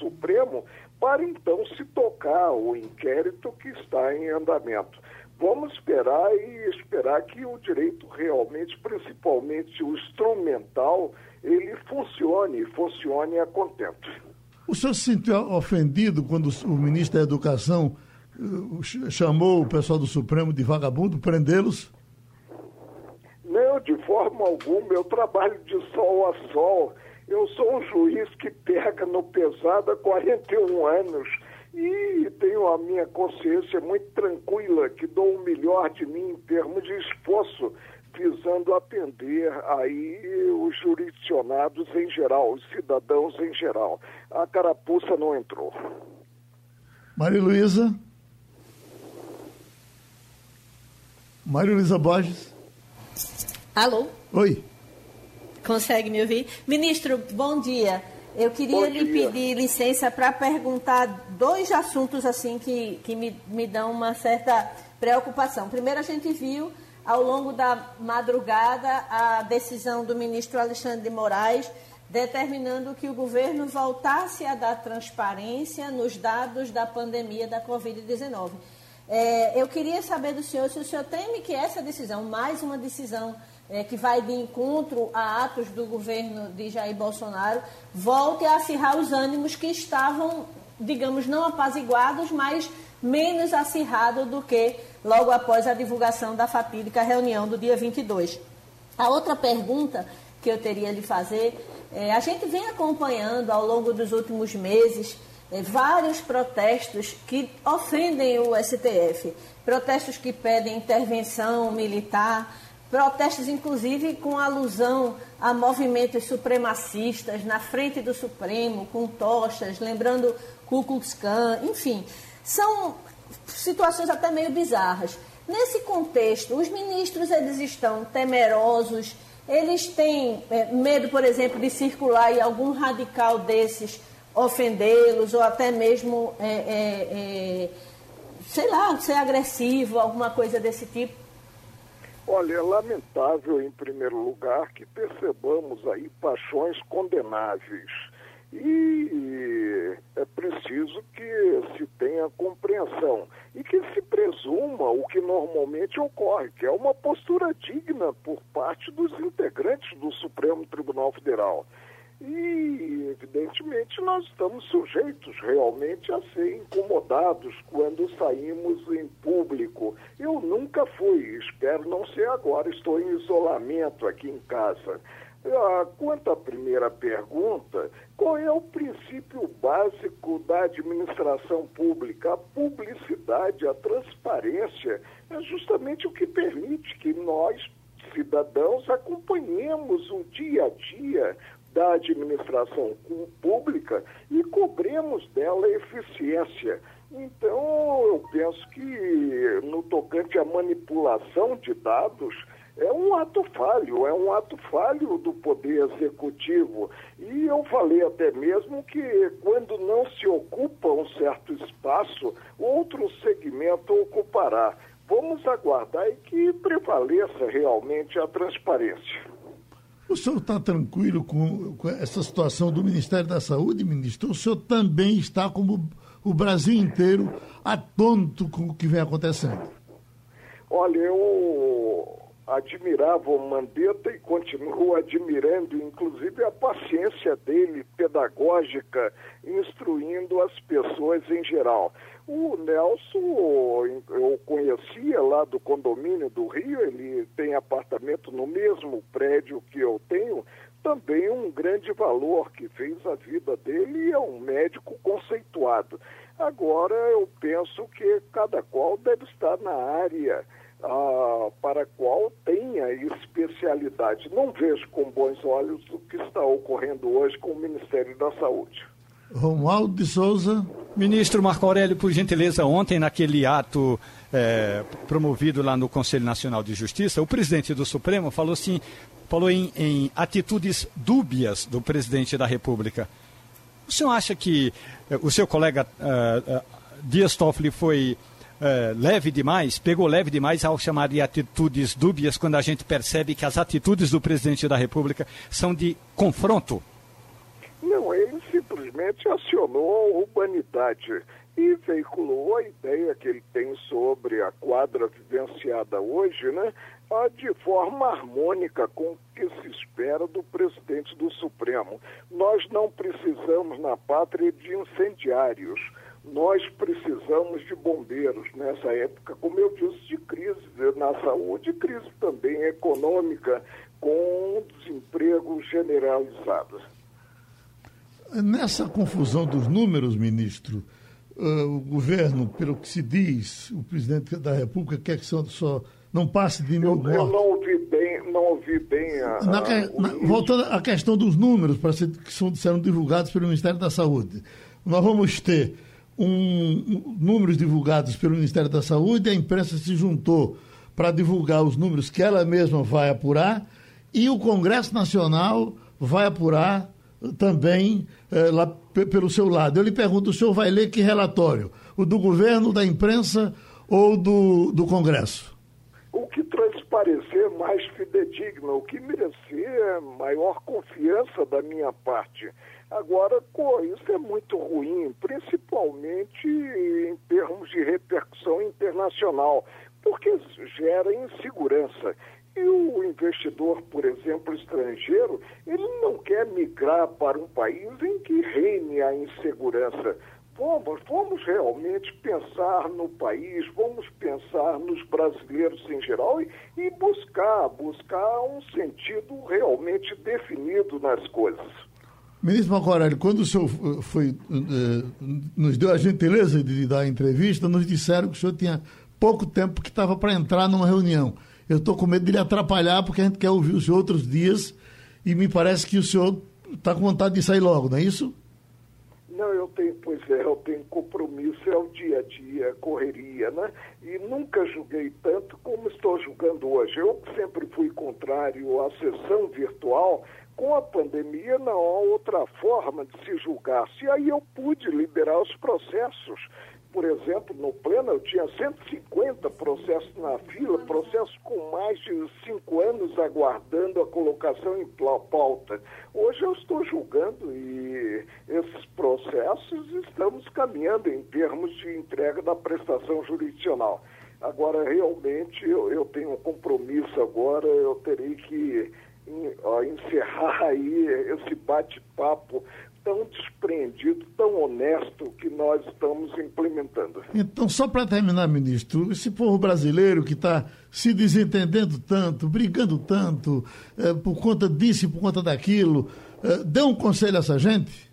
Supremo, para então se tocar o inquérito que está em andamento. Vamos esperar e esperar que o direito realmente, principalmente o instrumental, ele funcione, funcione a contento. O senhor se sentiu ofendido quando o ministro da Educação eh, chamou o pessoal do Supremo de vagabundo, prendê-los? Não, de forma alguma. Eu trabalho de sol a sol. Eu sou um juiz que pega no pesado há 41 anos e tenho a minha consciência muito tranquila, que dou o melhor de mim em termos de esforço, visando atender aí os jurisdicionados em geral, os cidadãos em geral. A carapuça não entrou. Maria Luísa? Maria Luísa Borges? Alô? Oi. Consegue me ouvir? Ministro, bom dia. Eu queria lhe pedir licença para perguntar dois assuntos assim que, que me, me dão uma certa preocupação. Primeiro, a gente viu ao longo da madrugada a decisão do ministro Alexandre de Moraes determinando que o governo voltasse a dar transparência nos dados da pandemia da Covid-19. É, eu queria saber do senhor se o senhor teme que essa decisão, mais uma decisão é, que vai de encontro a atos do governo de Jair Bolsonaro, volte a acirrar os ânimos que estavam, digamos, não apaziguados, mas menos acirrados do que logo após a divulgação da fatídica reunião do dia 22. A outra pergunta que eu teria lhe fazer é, a gente vem acompanhando ao longo dos últimos meses é, vários protestos que ofendem o STF, protestos que pedem intervenção militar, Protestos, inclusive, com alusão a movimentos supremacistas na frente do Supremo, com tochas, lembrando Ku Klux Klan, enfim. São situações até meio bizarras. Nesse contexto, os ministros eles estão temerosos, eles têm é, medo, por exemplo, de circular e algum radical desses ofendê-los ou até mesmo, é, é, é sei lá, ser agressivo, alguma coisa desse tipo. Olha, é lamentável, em primeiro lugar, que percebamos aí paixões condenáveis. E é preciso que se tenha compreensão e que se presuma o que normalmente ocorre, que é uma postura digna por parte dos integrantes do Supremo Tribunal Federal. E, evidentemente, nós estamos sujeitos realmente a ser incomodados quando saímos em público. Eu nunca fui, espero não ser agora, estou em isolamento aqui em casa. Ah, quanto à primeira pergunta, qual é o princípio básico da administração pública? A publicidade, a transparência é justamente o que permite que nós, cidadãos, acompanhemos o dia a dia da administração pública e cobremos dela eficiência. Então, eu penso que no tocante à manipulação de dados, é um ato falho, é um ato falho do Poder Executivo. E eu falei até mesmo que quando não se ocupa um certo espaço, outro segmento ocupará. Vamos aguardar e que prevaleça realmente a transparência. O senhor está tranquilo com, com, essa situação do Ministério da Saúde, ministro? O senhor também está, como o Brasil inteiro, atônito com o que vem acontecendo? Olha, eu admirava o Mandetta e continuo admirando, inclusive, a paciência dele, pedagógica, instruindo as pessoas em geral. O Nelson, eu conhecia lá do condomínio do Rio, ele tem apartamento no mesmo prédio que eu tenho, também um grande valor que fez a vida dele e é um médico conceituado. Agora, eu penso que cada qual deve estar na área ah, para a qual tenha especialidade. Não vejo com bons olhos o que está ocorrendo hoje com o Ministério da Saúde. Romualdo de Souza. Ministro Marco Aurélio, por gentileza, ontem naquele ato é, promovido lá no Conselho Nacional de Justiça, o presidente do Supremo falou assim, falou em, em atitudes dúbias do presidente da República. O senhor acha que eh, o seu colega uh, Dias Toffoli foi uh, leve demais, pegou leve demais ao chamar de atitudes dúbias, quando a gente percebe que as atitudes do presidente da República são de confronto? Não, ele simplesmente acionou a humanidade e veiculou a ideia que ele tem sobre a quadra vivenciada hoje, né, de forma harmônica com o que se espera do presidente do Supremo. Nós não precisamos na pátria de incendiários. Nós precisamos de bombeiros nessa época, como eu disse, de crise na saúde, crise também econômica, com desemprego generalizado. Nessa confusão dos números, ministro, uh, o governo, pelo que se diz, o presidente da República quer que só não passe de mil eu, mortos. Eu não ouvi bem, não ouvi bem a, na, na, voltando à questão dos números para ser, que são, serão divulgados pelo Ministério da Saúde. Nós vamos ter um, números divulgados pelo Ministério da Saúde, a imprensa se juntou para divulgar os números que ela mesma vai apurar e o Congresso Nacional vai apurar também eh, lá pelo seu lado. Eu lhe pergunto, o senhor vai ler que relatório? O do governo, da imprensa ou do, do Congresso? O que transparecer mais fidedigno, o que merecer maior confiança da minha parte. Agora, pô, isso é muito ruim, principalmente em termos de repercussão internacional, porque gera insegurança. E o investidor, por exemplo, estrangeiro, ele não quer migrar para um país em que reine a insegurança. Vamos, vamos realmente pensar no país, vamos pensar nos brasileiros em geral e, e buscar, buscar um sentido realmente definido nas coisas. Ministro Marco quando o senhor foi, eh, nos deu a gentileza de dar a entrevista, nos disseram que o senhor tinha pouco tempo que estava para entrar numa reunião. Eu estou com medo de lhe atrapalhar, porque a gente quer ouvir o senhor outros dias e me parece que o senhor está com vontade de sair logo, não é isso? Não, eu tenho, pois é, eu tenho compromisso, é o dia a dia, correria, né? E nunca julguei tanto como estou julgando hoje. Eu sempre fui contrário à sessão virtual, com a pandemia não há outra forma de se julgar. Se aí eu pude liberar os processos, por exemplo, no pleno eu tinha 150 processos na fila, processos com mais de cinco anos aguardando a colocação em pauta. Hoje eu estou julgando e esses processos estamos caminhando em termos de entrega da prestação jurisdicional. Agora, realmente, eu, eu tenho um compromisso agora, eu terei que encerrar aí esse bate-papo tão despreendido, tão honesto que nós estamos implementando. Então, só para terminar, ministro, esse povo brasileiro que está se desentendendo tanto, brigando tanto, é, por conta disso e por conta daquilo, é, dê um conselho a essa gente?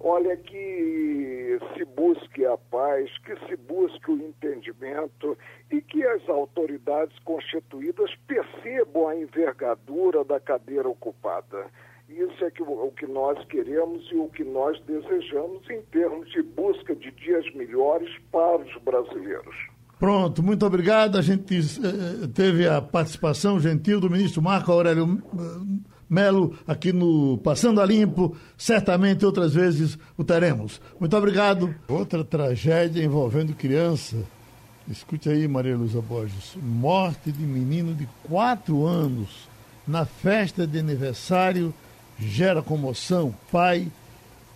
Olha, que se busque a paz, que se busque o entendimento e que as autoridades constituídas percebam a envergadura da cadeira ocupada. Isso é que, o que nós queremos e o que nós desejamos em termos de busca de dias melhores para os brasileiros. Pronto, muito obrigado. A gente eh, teve a participação gentil do ministro Marco Aurélio eh, Melo aqui no Passando a Limpo. Certamente outras vezes o teremos. Muito obrigado. Outra tragédia envolvendo criança. Escute aí, Maria Luísa Borges. Morte de menino de quatro anos na festa de aniversário gera comoção. Pai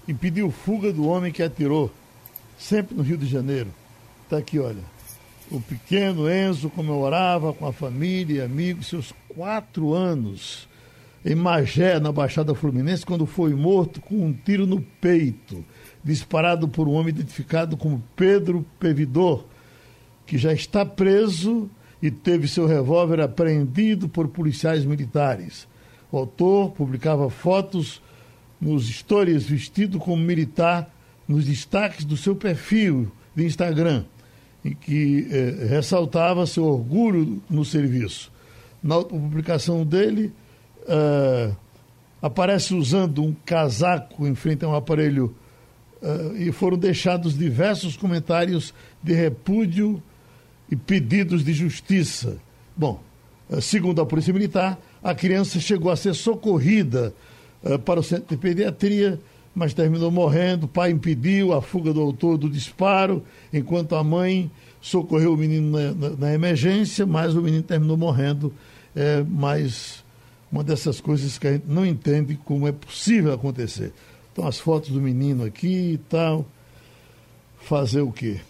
impediu fuga do homem que atirou, sempre no Rio de Janeiro. Está aqui, olha. O pequeno Enzo comemorava com a família e amigos seus quatro anos em Magé, na Baixada Fluminense, quando foi morto com um tiro no peito, disparado por um homem identificado como Pedro Pevidor, que já está preso e teve seu revólver apreendido por policiais militares. O autor publicava fotos nos stories vestido como militar nos destaques do seu perfil de Instagram, em que eh, ressaltava seu orgulho no serviço. Na publicação dele, uh, aparece usando um casaco em frente a um aparelho uh, e foram deixados diversos comentários de repúdio e pedidos de justiça. Bom, uh, segundo a Polícia Militar, a criança chegou a ser socorrida para o centro de pediatria, mas terminou morrendo. O pai impediu a fuga do autor do disparo, enquanto a mãe socorreu o menino na, na, na emergência, mas o menino terminou morrendo. É, mas uma dessas coisas que a gente não entende como é possível acontecer. Então, as fotos do menino aqui e tal. Fazer o quê?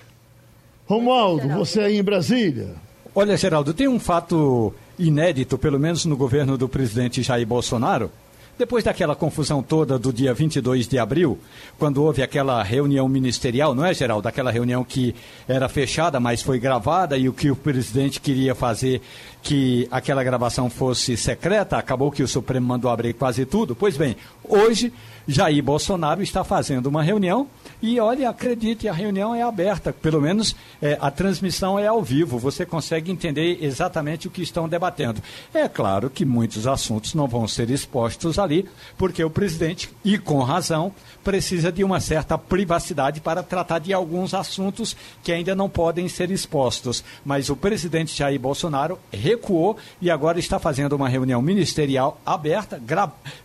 Romualdo, você aí em Brasília. Olha, Geraldo, tem um fato inédito, pelo menos no governo do presidente Jair Bolsonaro, depois daquela confusão toda do dia 22 de abril, quando houve aquela reunião ministerial, não é, Geraldo? Daquela reunião que era fechada, mas foi gravada e o que o presidente queria fazer que aquela gravação fosse secreta, acabou que o Supremo mandou abrir quase tudo. Pois bem, hoje Jair Bolsonaro está fazendo uma reunião e, olha, acredite, a reunião é aberta, pelo menos é, a transmissão é ao vivo, você consegue entender exatamente o que estão debatendo. É claro que muitos assuntos não vão ser expostos ali, porque o presidente, e com razão, precisa de uma certa privacidade para tratar de alguns assuntos que ainda não podem ser expostos. Mas o presidente Jair Bolsonaro recuou e agora está fazendo uma reunião ministerial aberta,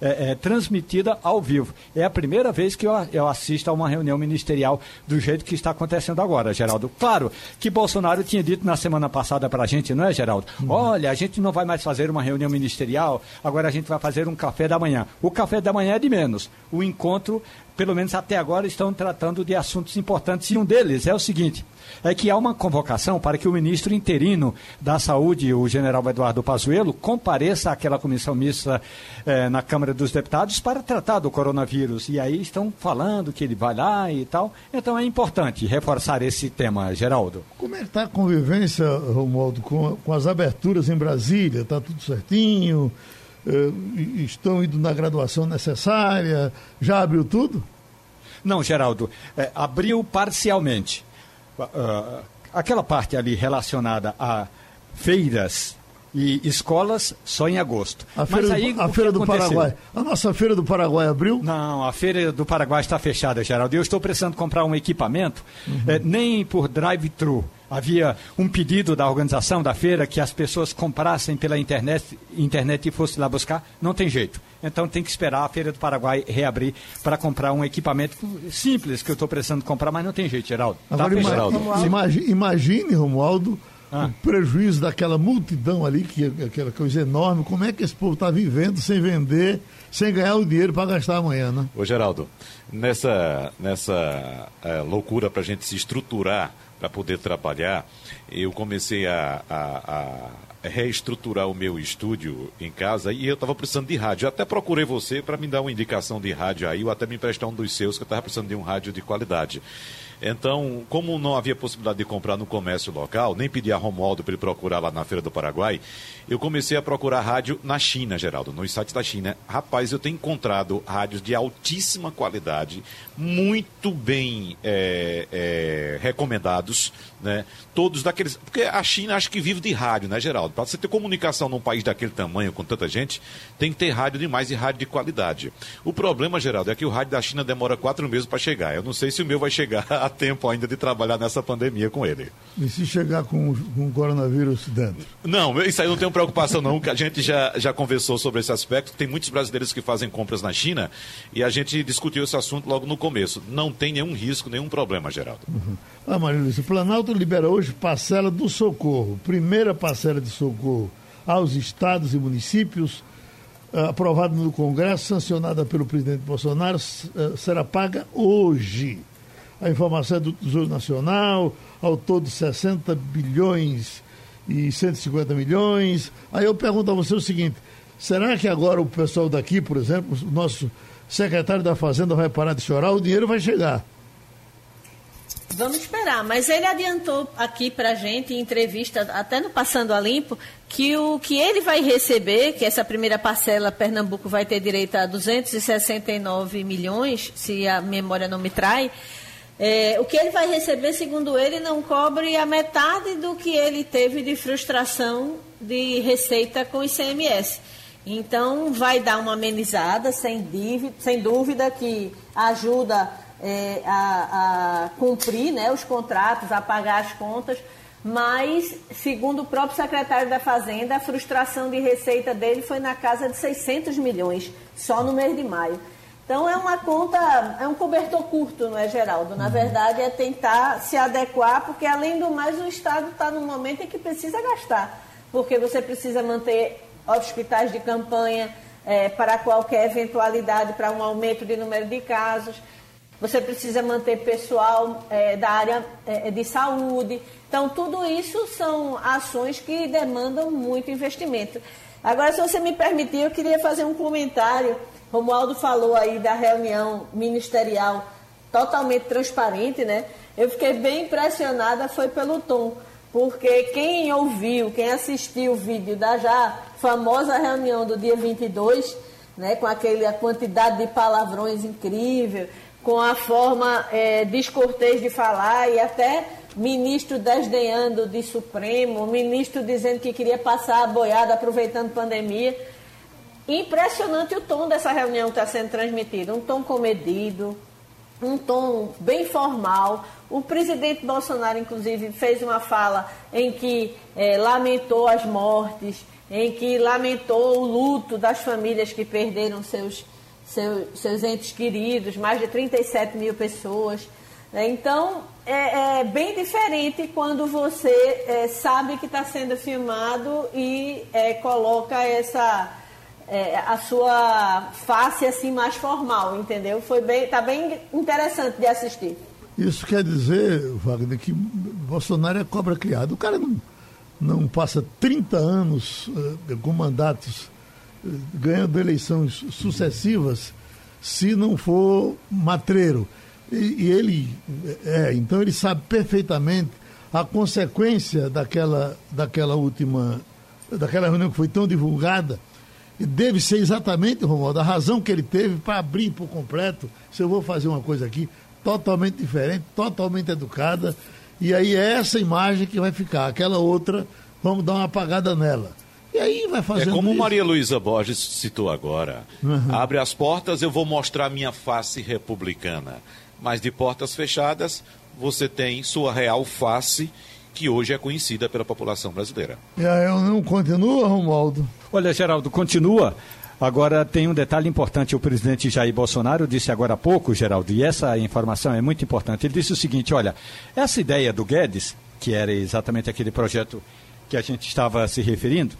é, é, transmitida ao vivo. É a primeira vez que eu, eu assisto a uma reunião ministerial do jeito que está acontecendo agora, Geraldo. Claro que Bolsonaro tinha dito na semana passada para a gente, não é, Geraldo? Uhum. Olha, a gente não vai mais fazer uma reunião ministerial, agora a gente vai fazer um café da manhã. O café da manhã é de menos. O encontro pelo menos até agora, estão tratando de assuntos importantes. E um deles é o seguinte: é que há uma convocação para que o ministro interino da Saúde, o general Eduardo Pazuello, compareça àquela comissão mista eh, na Câmara dos Deputados para tratar do coronavírus. E aí estão falando que ele vai lá e tal. Então é importante reforçar esse tema, Geraldo. Como é que está a convivência, Romualdo, com, com as aberturas em Brasília? Está tudo certinho? uh, estão indo na graduação necessária? Já abriu tudo? Não, Geraldo, é, abriu parcialmente. Uh, aquela parte ali relacionada a feiras e escolas só em agosto. A feira, aí, do, a feira do Paraguai. A nossa feira do Paraguai abriu? Não, a feira do Paraguai está fechada, Geraldo. Eu estou precisando comprar um equipamento, uhum. é, nem por drive-thru. Havia um pedido da organização da feira que as pessoas comprassem pela internet, internet e fossem lá buscar. Não tem jeito. Então tem que esperar a Feira do Paraguai reabrir para comprar um equipamento simples que eu estou precisando comprar, mas não tem jeito, Geraldo. Tá Agora, imagine, imagine, Romualdo, ah. o prejuízo daquela multidão ali, que é aquela coisa enorme. Como é que esse povo está vivendo sem vender, sem ganhar o dinheiro para gastar amanhã, né? Ô, Geraldo, nessa, nessa é, loucura para a gente se estruturar para poder trabalhar, eu comecei a, a, a, reestruturar o meu estúdio em casa e eu estava precisando de rádio. Eu até procurei você para me dar uma indicação de rádio aí, ou até me emprestar um dos seus, que eu estava precisando de um rádio de qualidade. Então, como não havia possibilidade de comprar no comércio local, nem pedi a Romualdo para ele procurar lá na Feira do Paraguai, eu comecei a procurar rádio na China, Geraldo, nos sites da China. Rapaz, eu tenho encontrado rádios de altíssima qualidade, muito bem é, é, recomendados, né? Todos daqueles. Porque a China acho que vive de rádio, né, Geraldo? Para você ter comunicação num país daquele tamanho, com tanta gente, tem que ter rádio demais e rádio de qualidade. O problema, Geraldo, é que o rádio da China demora quatro meses para chegar. Eu não sei se o meu vai chegar <laughs> tempo ainda de trabalhar nessa pandemia com ele. E se chegar com, com o coronavírus dentro? Não, isso aí não tem preocupação não, que a gente já, já conversou sobre esse aspecto. Tem muitos brasileiros que fazem compras na China e a gente discutiu esse assunto logo no começo. Não tem nenhum risco, nenhum problema, Geraldo. Uhum. Ah, Maria o Planalto libera hoje parcela do socorro. Primeira parcela de socorro aos estados e municípios, uh, aprovada no Congresso, sancionada pelo presidente Bolsonaro, uh, será paga hoje. A informação é do Tesouro Nacional, ao todo 60 bilhões e 150 milhões. Aí eu pergunto a você o seguinte: será que agora o pessoal daqui, por exemplo, o nosso secretário da Fazenda vai parar de chorar? O dinheiro vai chegar. Vamos esperar, mas ele adiantou aqui para gente em entrevista, até no Passando a Limpo, que o que ele vai receber, que essa primeira parcela Pernambuco vai ter direito a 269 milhões, se a memória não me trai, é, o que ele vai receber, segundo ele, não cobre a metade do que ele teve de frustração de receita com ICMS. Então, vai dar uma amenizada, sem, dívida, sem dúvida, que ajuda é, a, a, cumprir né, os contratos, a pagar as contas, mas, segundo o próprio secretário da Fazenda, a frustração de receita dele foi na casa de 600 milhões, só no mês de maio. Então, é uma conta, é um cobertor curto, não é, Geraldo? Na uhum. verdade, é tentar se adequar, porque, além do mais, o Estado está no momento em que precisa gastar, porque você precisa manter hospitais de campanha é, para qualquer eventualidade, para um aumento de número de casos. Você precisa manter pessoal é, da área é, de saúde. Então, tudo isso são ações que demandam muito investimento. Agora, se você me permitir, eu queria fazer um comentário. Romualdo falou aí da reunião ministerial totalmente transparente, né? Eu fiquei bem impressionada, foi pelo tom porque quem ouviu, quem assistiu o vídeo da já famosa reunião do dia 22, né, com aquele, a quantidade de palavrões incrível, com a forma é, descortês de falar e até ministro desdenhando de Supremo, ministro dizendo que queria passar a boiada aproveitando pandemia. Impressionante o tom dessa reunião que está sendo transmitida, um tom comedido, um tom bem formal. O presidente Bolsonaro, inclusive, fez uma fala em que é, lamentou as mortes, em que lamentou o luto das famílias que perderam seus, seus, seus entes queridos, mais de 37 mil pessoas. Né? Então, é, é, bem diferente quando você é, sabe que está sendo filmado e é, coloca essa é, a sua face assim mais formal, entendeu? Foi bem, tá bem interessante de assistir. Isso quer dizer, Wagner, que Bolsonaro é cobra criada. O cara não, não passa 30 anos uh, com mandatos uh, ganhando eleições sucessivas se não for matreiro. E, e ele é, então ele sabe perfeitamente a consequência daquela, daquela última, daquela reunião que foi tão divulgada e deve ser exatamente, Romualdo, a razão que ele teve para abrir por completo. Se eu vou fazer uma coisa aqui totalmente diferente, totalmente educada, e aí é essa imagem que vai ficar. Aquela outra, vamos dar uma apagada nela. E aí vai fazer. É como isso. Maria Luísa Borges citou agora. Uhum. Abre as portas, eu vou mostrar minha face republicana. Mas de portas fechadas, você tem sua real face que hoje é conhecida pela população brasileira. E aí não continua, Romualdo? Olha, Geraldo, continua. Agora tem um detalhe importante, o presidente Jair Bolsonaro disse agora há pouco, Geraldo, e essa informação é muito importante. Ele disse o seguinte: olha, essa ideia do Guedes, que era exatamente aquele projeto que a gente estava se referindo,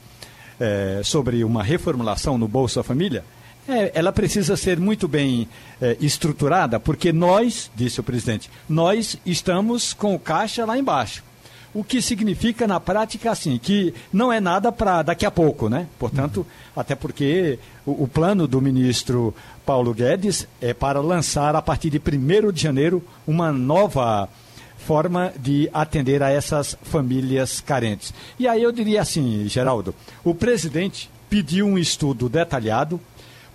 é, sobre uma reformulação no Bolsa Família, é, ela precisa ser muito bem é, estruturada, porque nós, disse o presidente, nós estamos com o caixa lá embaixo o que significa na prática assim, que não é nada para daqui a pouco, né? Portanto, uhum. até porque o, o, plano do ministro Paulo Guedes é para lançar a partir de 1 de janeiro uma nova forma de atender a essas famílias carentes. E aí eu diria assim, Geraldo, o presidente pediu um estudo detalhado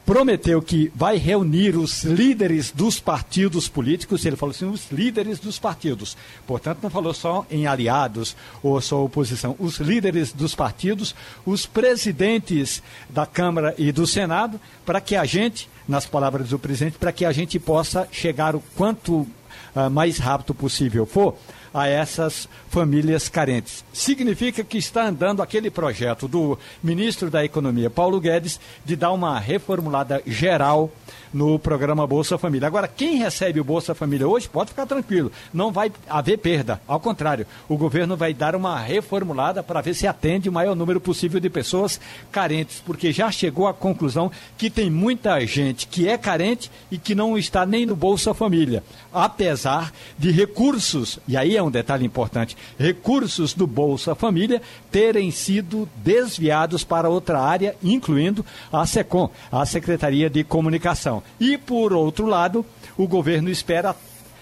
prometeu que vai reunir os líderes dos partidos políticos, ele falou assim, os líderes dos partidos. Portanto, não falou só em aliados ou só oposição, os líderes dos partidos, os presidentes da Câmara e do Senado, para que a gente, nas palavras do presidente, para que a gente possa chegar o quanto uh, mais rápido possível for a essas famílias carentes. Significa que está andando aquele projeto do ministro da Economia, Paulo Guedes, de dar uma reformulada geral no programa Bolsa Família. Agora, quem recebe o Bolsa Família hoje pode ficar tranquilo, não vai haver perda. Ao contrário, o governo vai dar uma reformulada para ver se atende o maior número possível de pessoas carentes, porque já chegou à conclusão que tem muita gente que é carente e que não está nem no Bolsa Família, apesar de recursos, e aí é um detalhe importante, recursos do Bolsa Família terem sido desviados para outra área, incluindo a SECOM, a Secretaria de Comunicação. E, por outro lado, o governo espera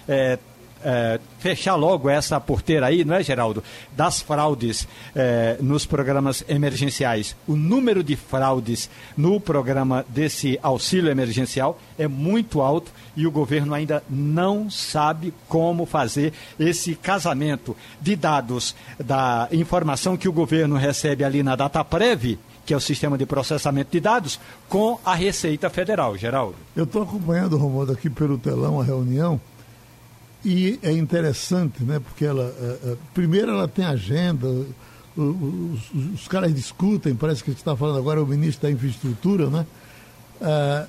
é, é, fechar logo essa porteira aí, não é, Geraldo? Das fraudes é, nos programas emergenciais. O número de fraudes no programa desse auxílio emergencial é muito alto e o governo ainda não sabe como fazer esse casamento de dados da informação que o governo recebe ali na data prévia que é o sistema de processamento de dados, com a Receita Federal. Geraldo. Eu estou acompanhando, Romualdo, aqui pelo telão a reunião e é interessante, né? Porque ela, é, é, primeiro, ela tem agenda, os, os, os, caras discutem, parece que está falando agora o ministro da Infraestrutura, né? Ah,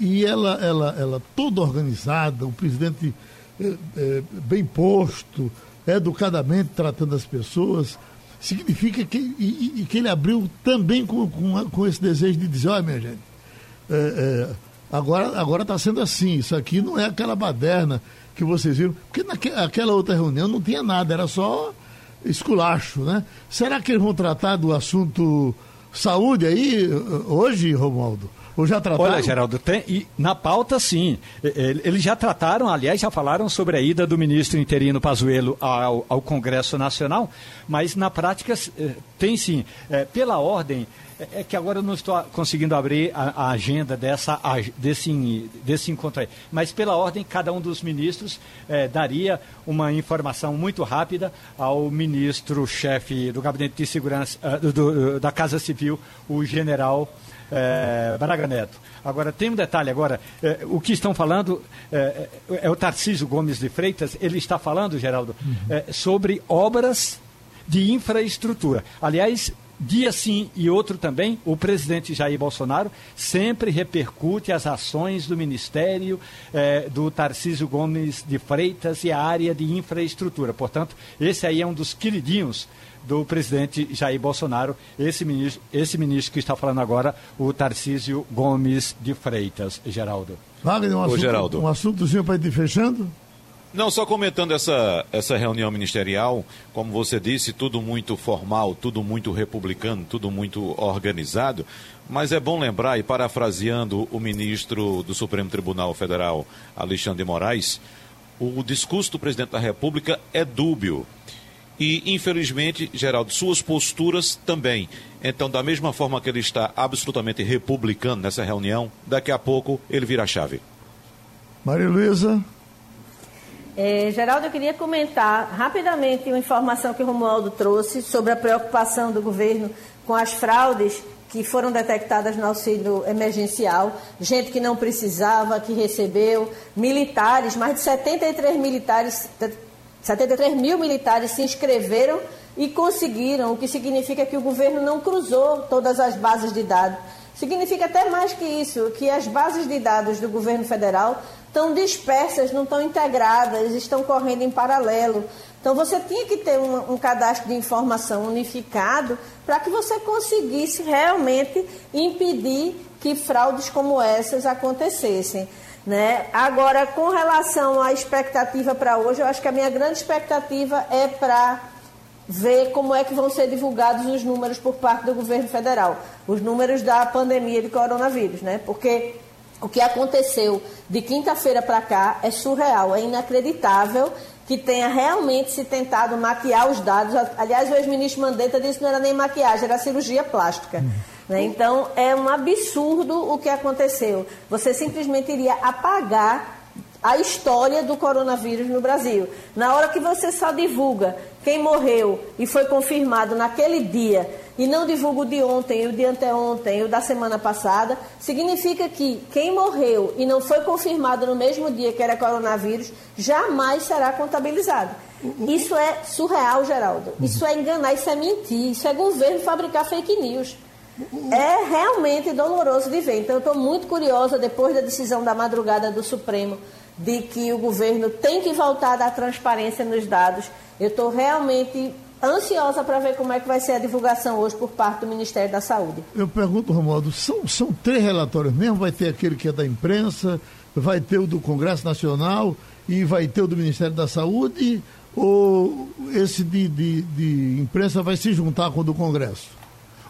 e ela, ela, ela toda organizada, o presidente é, é, bem posto, educadamente tratando as pessoas, significa que, e, e que ele abriu também com, com, com, esse desejo de dizer, olha minha gente, é, é agora está sendo assim, isso aqui não é aquela baderna que vocês viram, porque naquela outra reunião não tinha nada, era só esculacho, né? Será que eles vão tratar do assunto saúde aí hoje, Romualdo? Ou já trataram? Olha, Geraldo, tem, e na pauta sim. Eles já trataram, aliás, já falaram sobre a ida do ministro interino Pazuello ao, ao Congresso Nacional, mas na prática eh, tem sim. É, pela ordem, é, é que agora eu não estou conseguindo abrir a, a agenda dessa, a, desse, desse encontro aí. Mas pela ordem, cada um dos ministros é, daria uma informação muito rápida ao ministro-chefe do Gabinete de Segurança uh, do, do, da Casa Civil, o general é, Braga Neto. Agora, tem um detalhe agora, é, o que estão falando é, é, é, o Tarcísio Gomes de Freitas, ele está falando, Geraldo, uhum. Sobre obras de infraestrutura. Aliás, dia sim e outro também, o presidente Jair Bolsonaro sempre repercute as ações do Ministério eh, do Tarcísio Gomes de Freitas e a área de infraestrutura. Portanto, esse aí é um dos queridinhos do presidente Jair Bolsonaro, esse ministro, esse ministro que está falando agora, o Tarcísio Gomes de Freitas, Geraldo. Wagner, um, assunto, Geraldo. um assuntozinho para ir fechando? Não, só comentando essa, essa reunião ministerial, como você disse, tudo muito formal, tudo muito republicano, tudo muito organizado, mas é bom lembrar, e parafraseando o ministro do Supremo Tribunal Federal, Alexandre Moraes, o discurso do presidente da República é dúbio. E, infelizmente, Geraldo, suas posturas também. Então, da mesma forma que ele está absolutamente republicano nessa reunião, daqui a pouco ele vira a chave. Maria Luísa. É, Geraldo, eu queria comentar rapidamente uma informação que o Romualdo trouxe sobre a preocupação do governo com as fraudes que foram detectadas no auxílio emergencial, gente que não precisava, que recebeu, militares, mais de 73 militares 73 mil militares se inscreveram e conseguiram, o que significa que o governo não cruzou todas as bases de dados. Significa até mais que isso, que as bases de dados do governo federal estão dispersas, não estão integradas, estão correndo em paralelo. Então você tinha que ter um, um cadastro de informação unificado para que você conseguisse realmente impedir que fraudes como essas acontecessem. Né? Agora, com relação à expectativa para hoje, eu acho que a minha grande expectativa é para ver como é que vão ser divulgados os números por parte do governo federal, os números da pandemia de coronavírus, né? Porque o que aconteceu de quinta-feira para cá é surreal, é inacreditável que tenha realmente se tentado maquiar os dados. Aliás, o ex-ministro Mandetta disse que não era nem maquiagem, era cirurgia plástica. Uhum. Né? Então, é um absurdo o que aconteceu. Você simplesmente iria apagar a história do coronavírus no Brasil. Na hora que você só divulga quem morreu e foi confirmado naquele dia e não divulga o de ontem, o de anteontem, o da semana passada, significa que quem morreu e não foi confirmado no mesmo dia que era coronavírus jamais será contabilizado. Isso é surreal, Geraldo. Isso é enganar, isso é mentir, isso é governo fabricar fake news. É realmente doloroso de ver. Então, eu estou muito curiosa, depois da decisão da madrugada do Supremo, de que o governo tem que voltar a dar transparência nos dados. Eu estou realmente ansiosa para ver como é que vai ser a divulgação hoje por parte do Ministério da Saúde. Eu pergunto, Romualdo, são, são três relatórios mesmo? Vai ter aquele que é da imprensa, vai ter o do Congresso Nacional e vai ter o do Ministério da Saúde? Ou esse de, de, de imprensa vai se juntar com o do Congresso?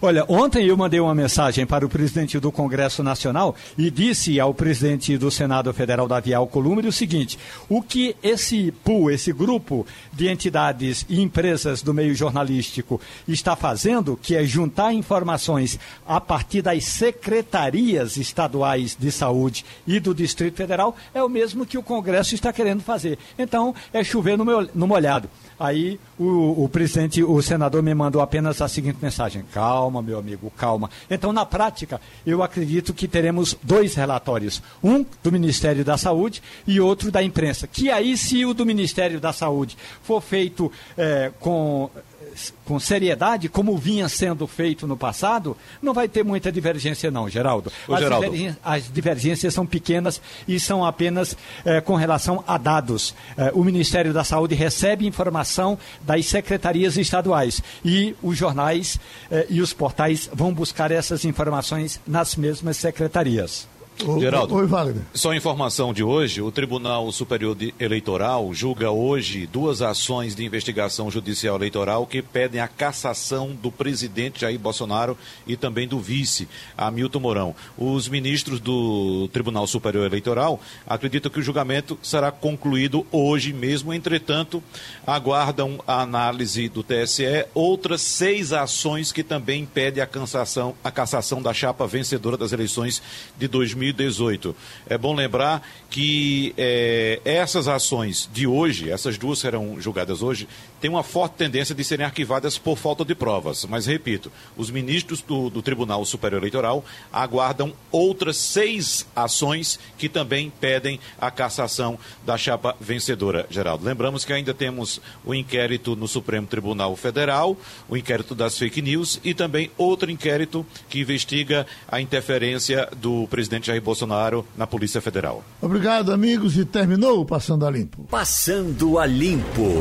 Olha, ontem eu mandei uma mensagem para o presidente do Congresso Nacional e disse ao presidente do Senado Federal, Davi Alcolumbre, o seguinte: o que esse pool, esse grupo de entidades e empresas do meio jornalístico está fazendo, que é juntar informações a partir das secretarias estaduais de saúde e do Distrito Federal, é o mesmo que o Congresso está querendo fazer. Então, é chover no, no molhado. Aí o, o presidente, o senador me mandou apenas a seguinte mensagem: calma meu amigo, calma. Então, na prática, eu acredito que teremos dois relatórios: um do Ministério da Saúde e outro da imprensa. Que aí, se o do Ministério da Saúde for feito é, com com seriedade, como vinha sendo feito no passado, não vai ter muita divergência, não, Geraldo. As, Geraldo. Divergências, as divergências são pequenas e são apenas eh, com relação a dados. Eh, o Ministério da Saúde recebe informação das secretarias estaduais e os jornais eh, e os portais vão buscar essas informações nas mesmas secretarias. Geraldo, Oi, Wagner. Só informação de hoje, o Tribunal Superior Eleitoral julga hoje duas ações de investigação judicial eleitoral que pedem a cassação do presidente Jair Bolsonaro e também do vice, Hamilton Mourão. Os ministros do Tribunal Superior Eleitoral acreditam que o julgamento será concluído hoje mesmo, entretanto, aguardam a análise do TSE outras seis ações que também pedem a cassação, a cassação da chapa vencedora das eleições de 2020 2018. É bom lembrar que é, essas ações de hoje, essas duas serão julgadas hoje, têm uma forte tendência de serem arquivadas por falta de provas. Mas, repito, os ministros do, do Tribunal Superior Eleitoral aguardam outras seis ações que também pedem a cassação da chapa vencedora, Geraldo. Lembramos que ainda temos o inquérito no Supremo Tribunal Federal, o inquérito das fake news e também outro inquérito que investiga a interferência do presidente Jair Bolsonaro na Polícia Federal. Obrigado, amigos, e terminou o Passando a Limpo. Passando a Limpo.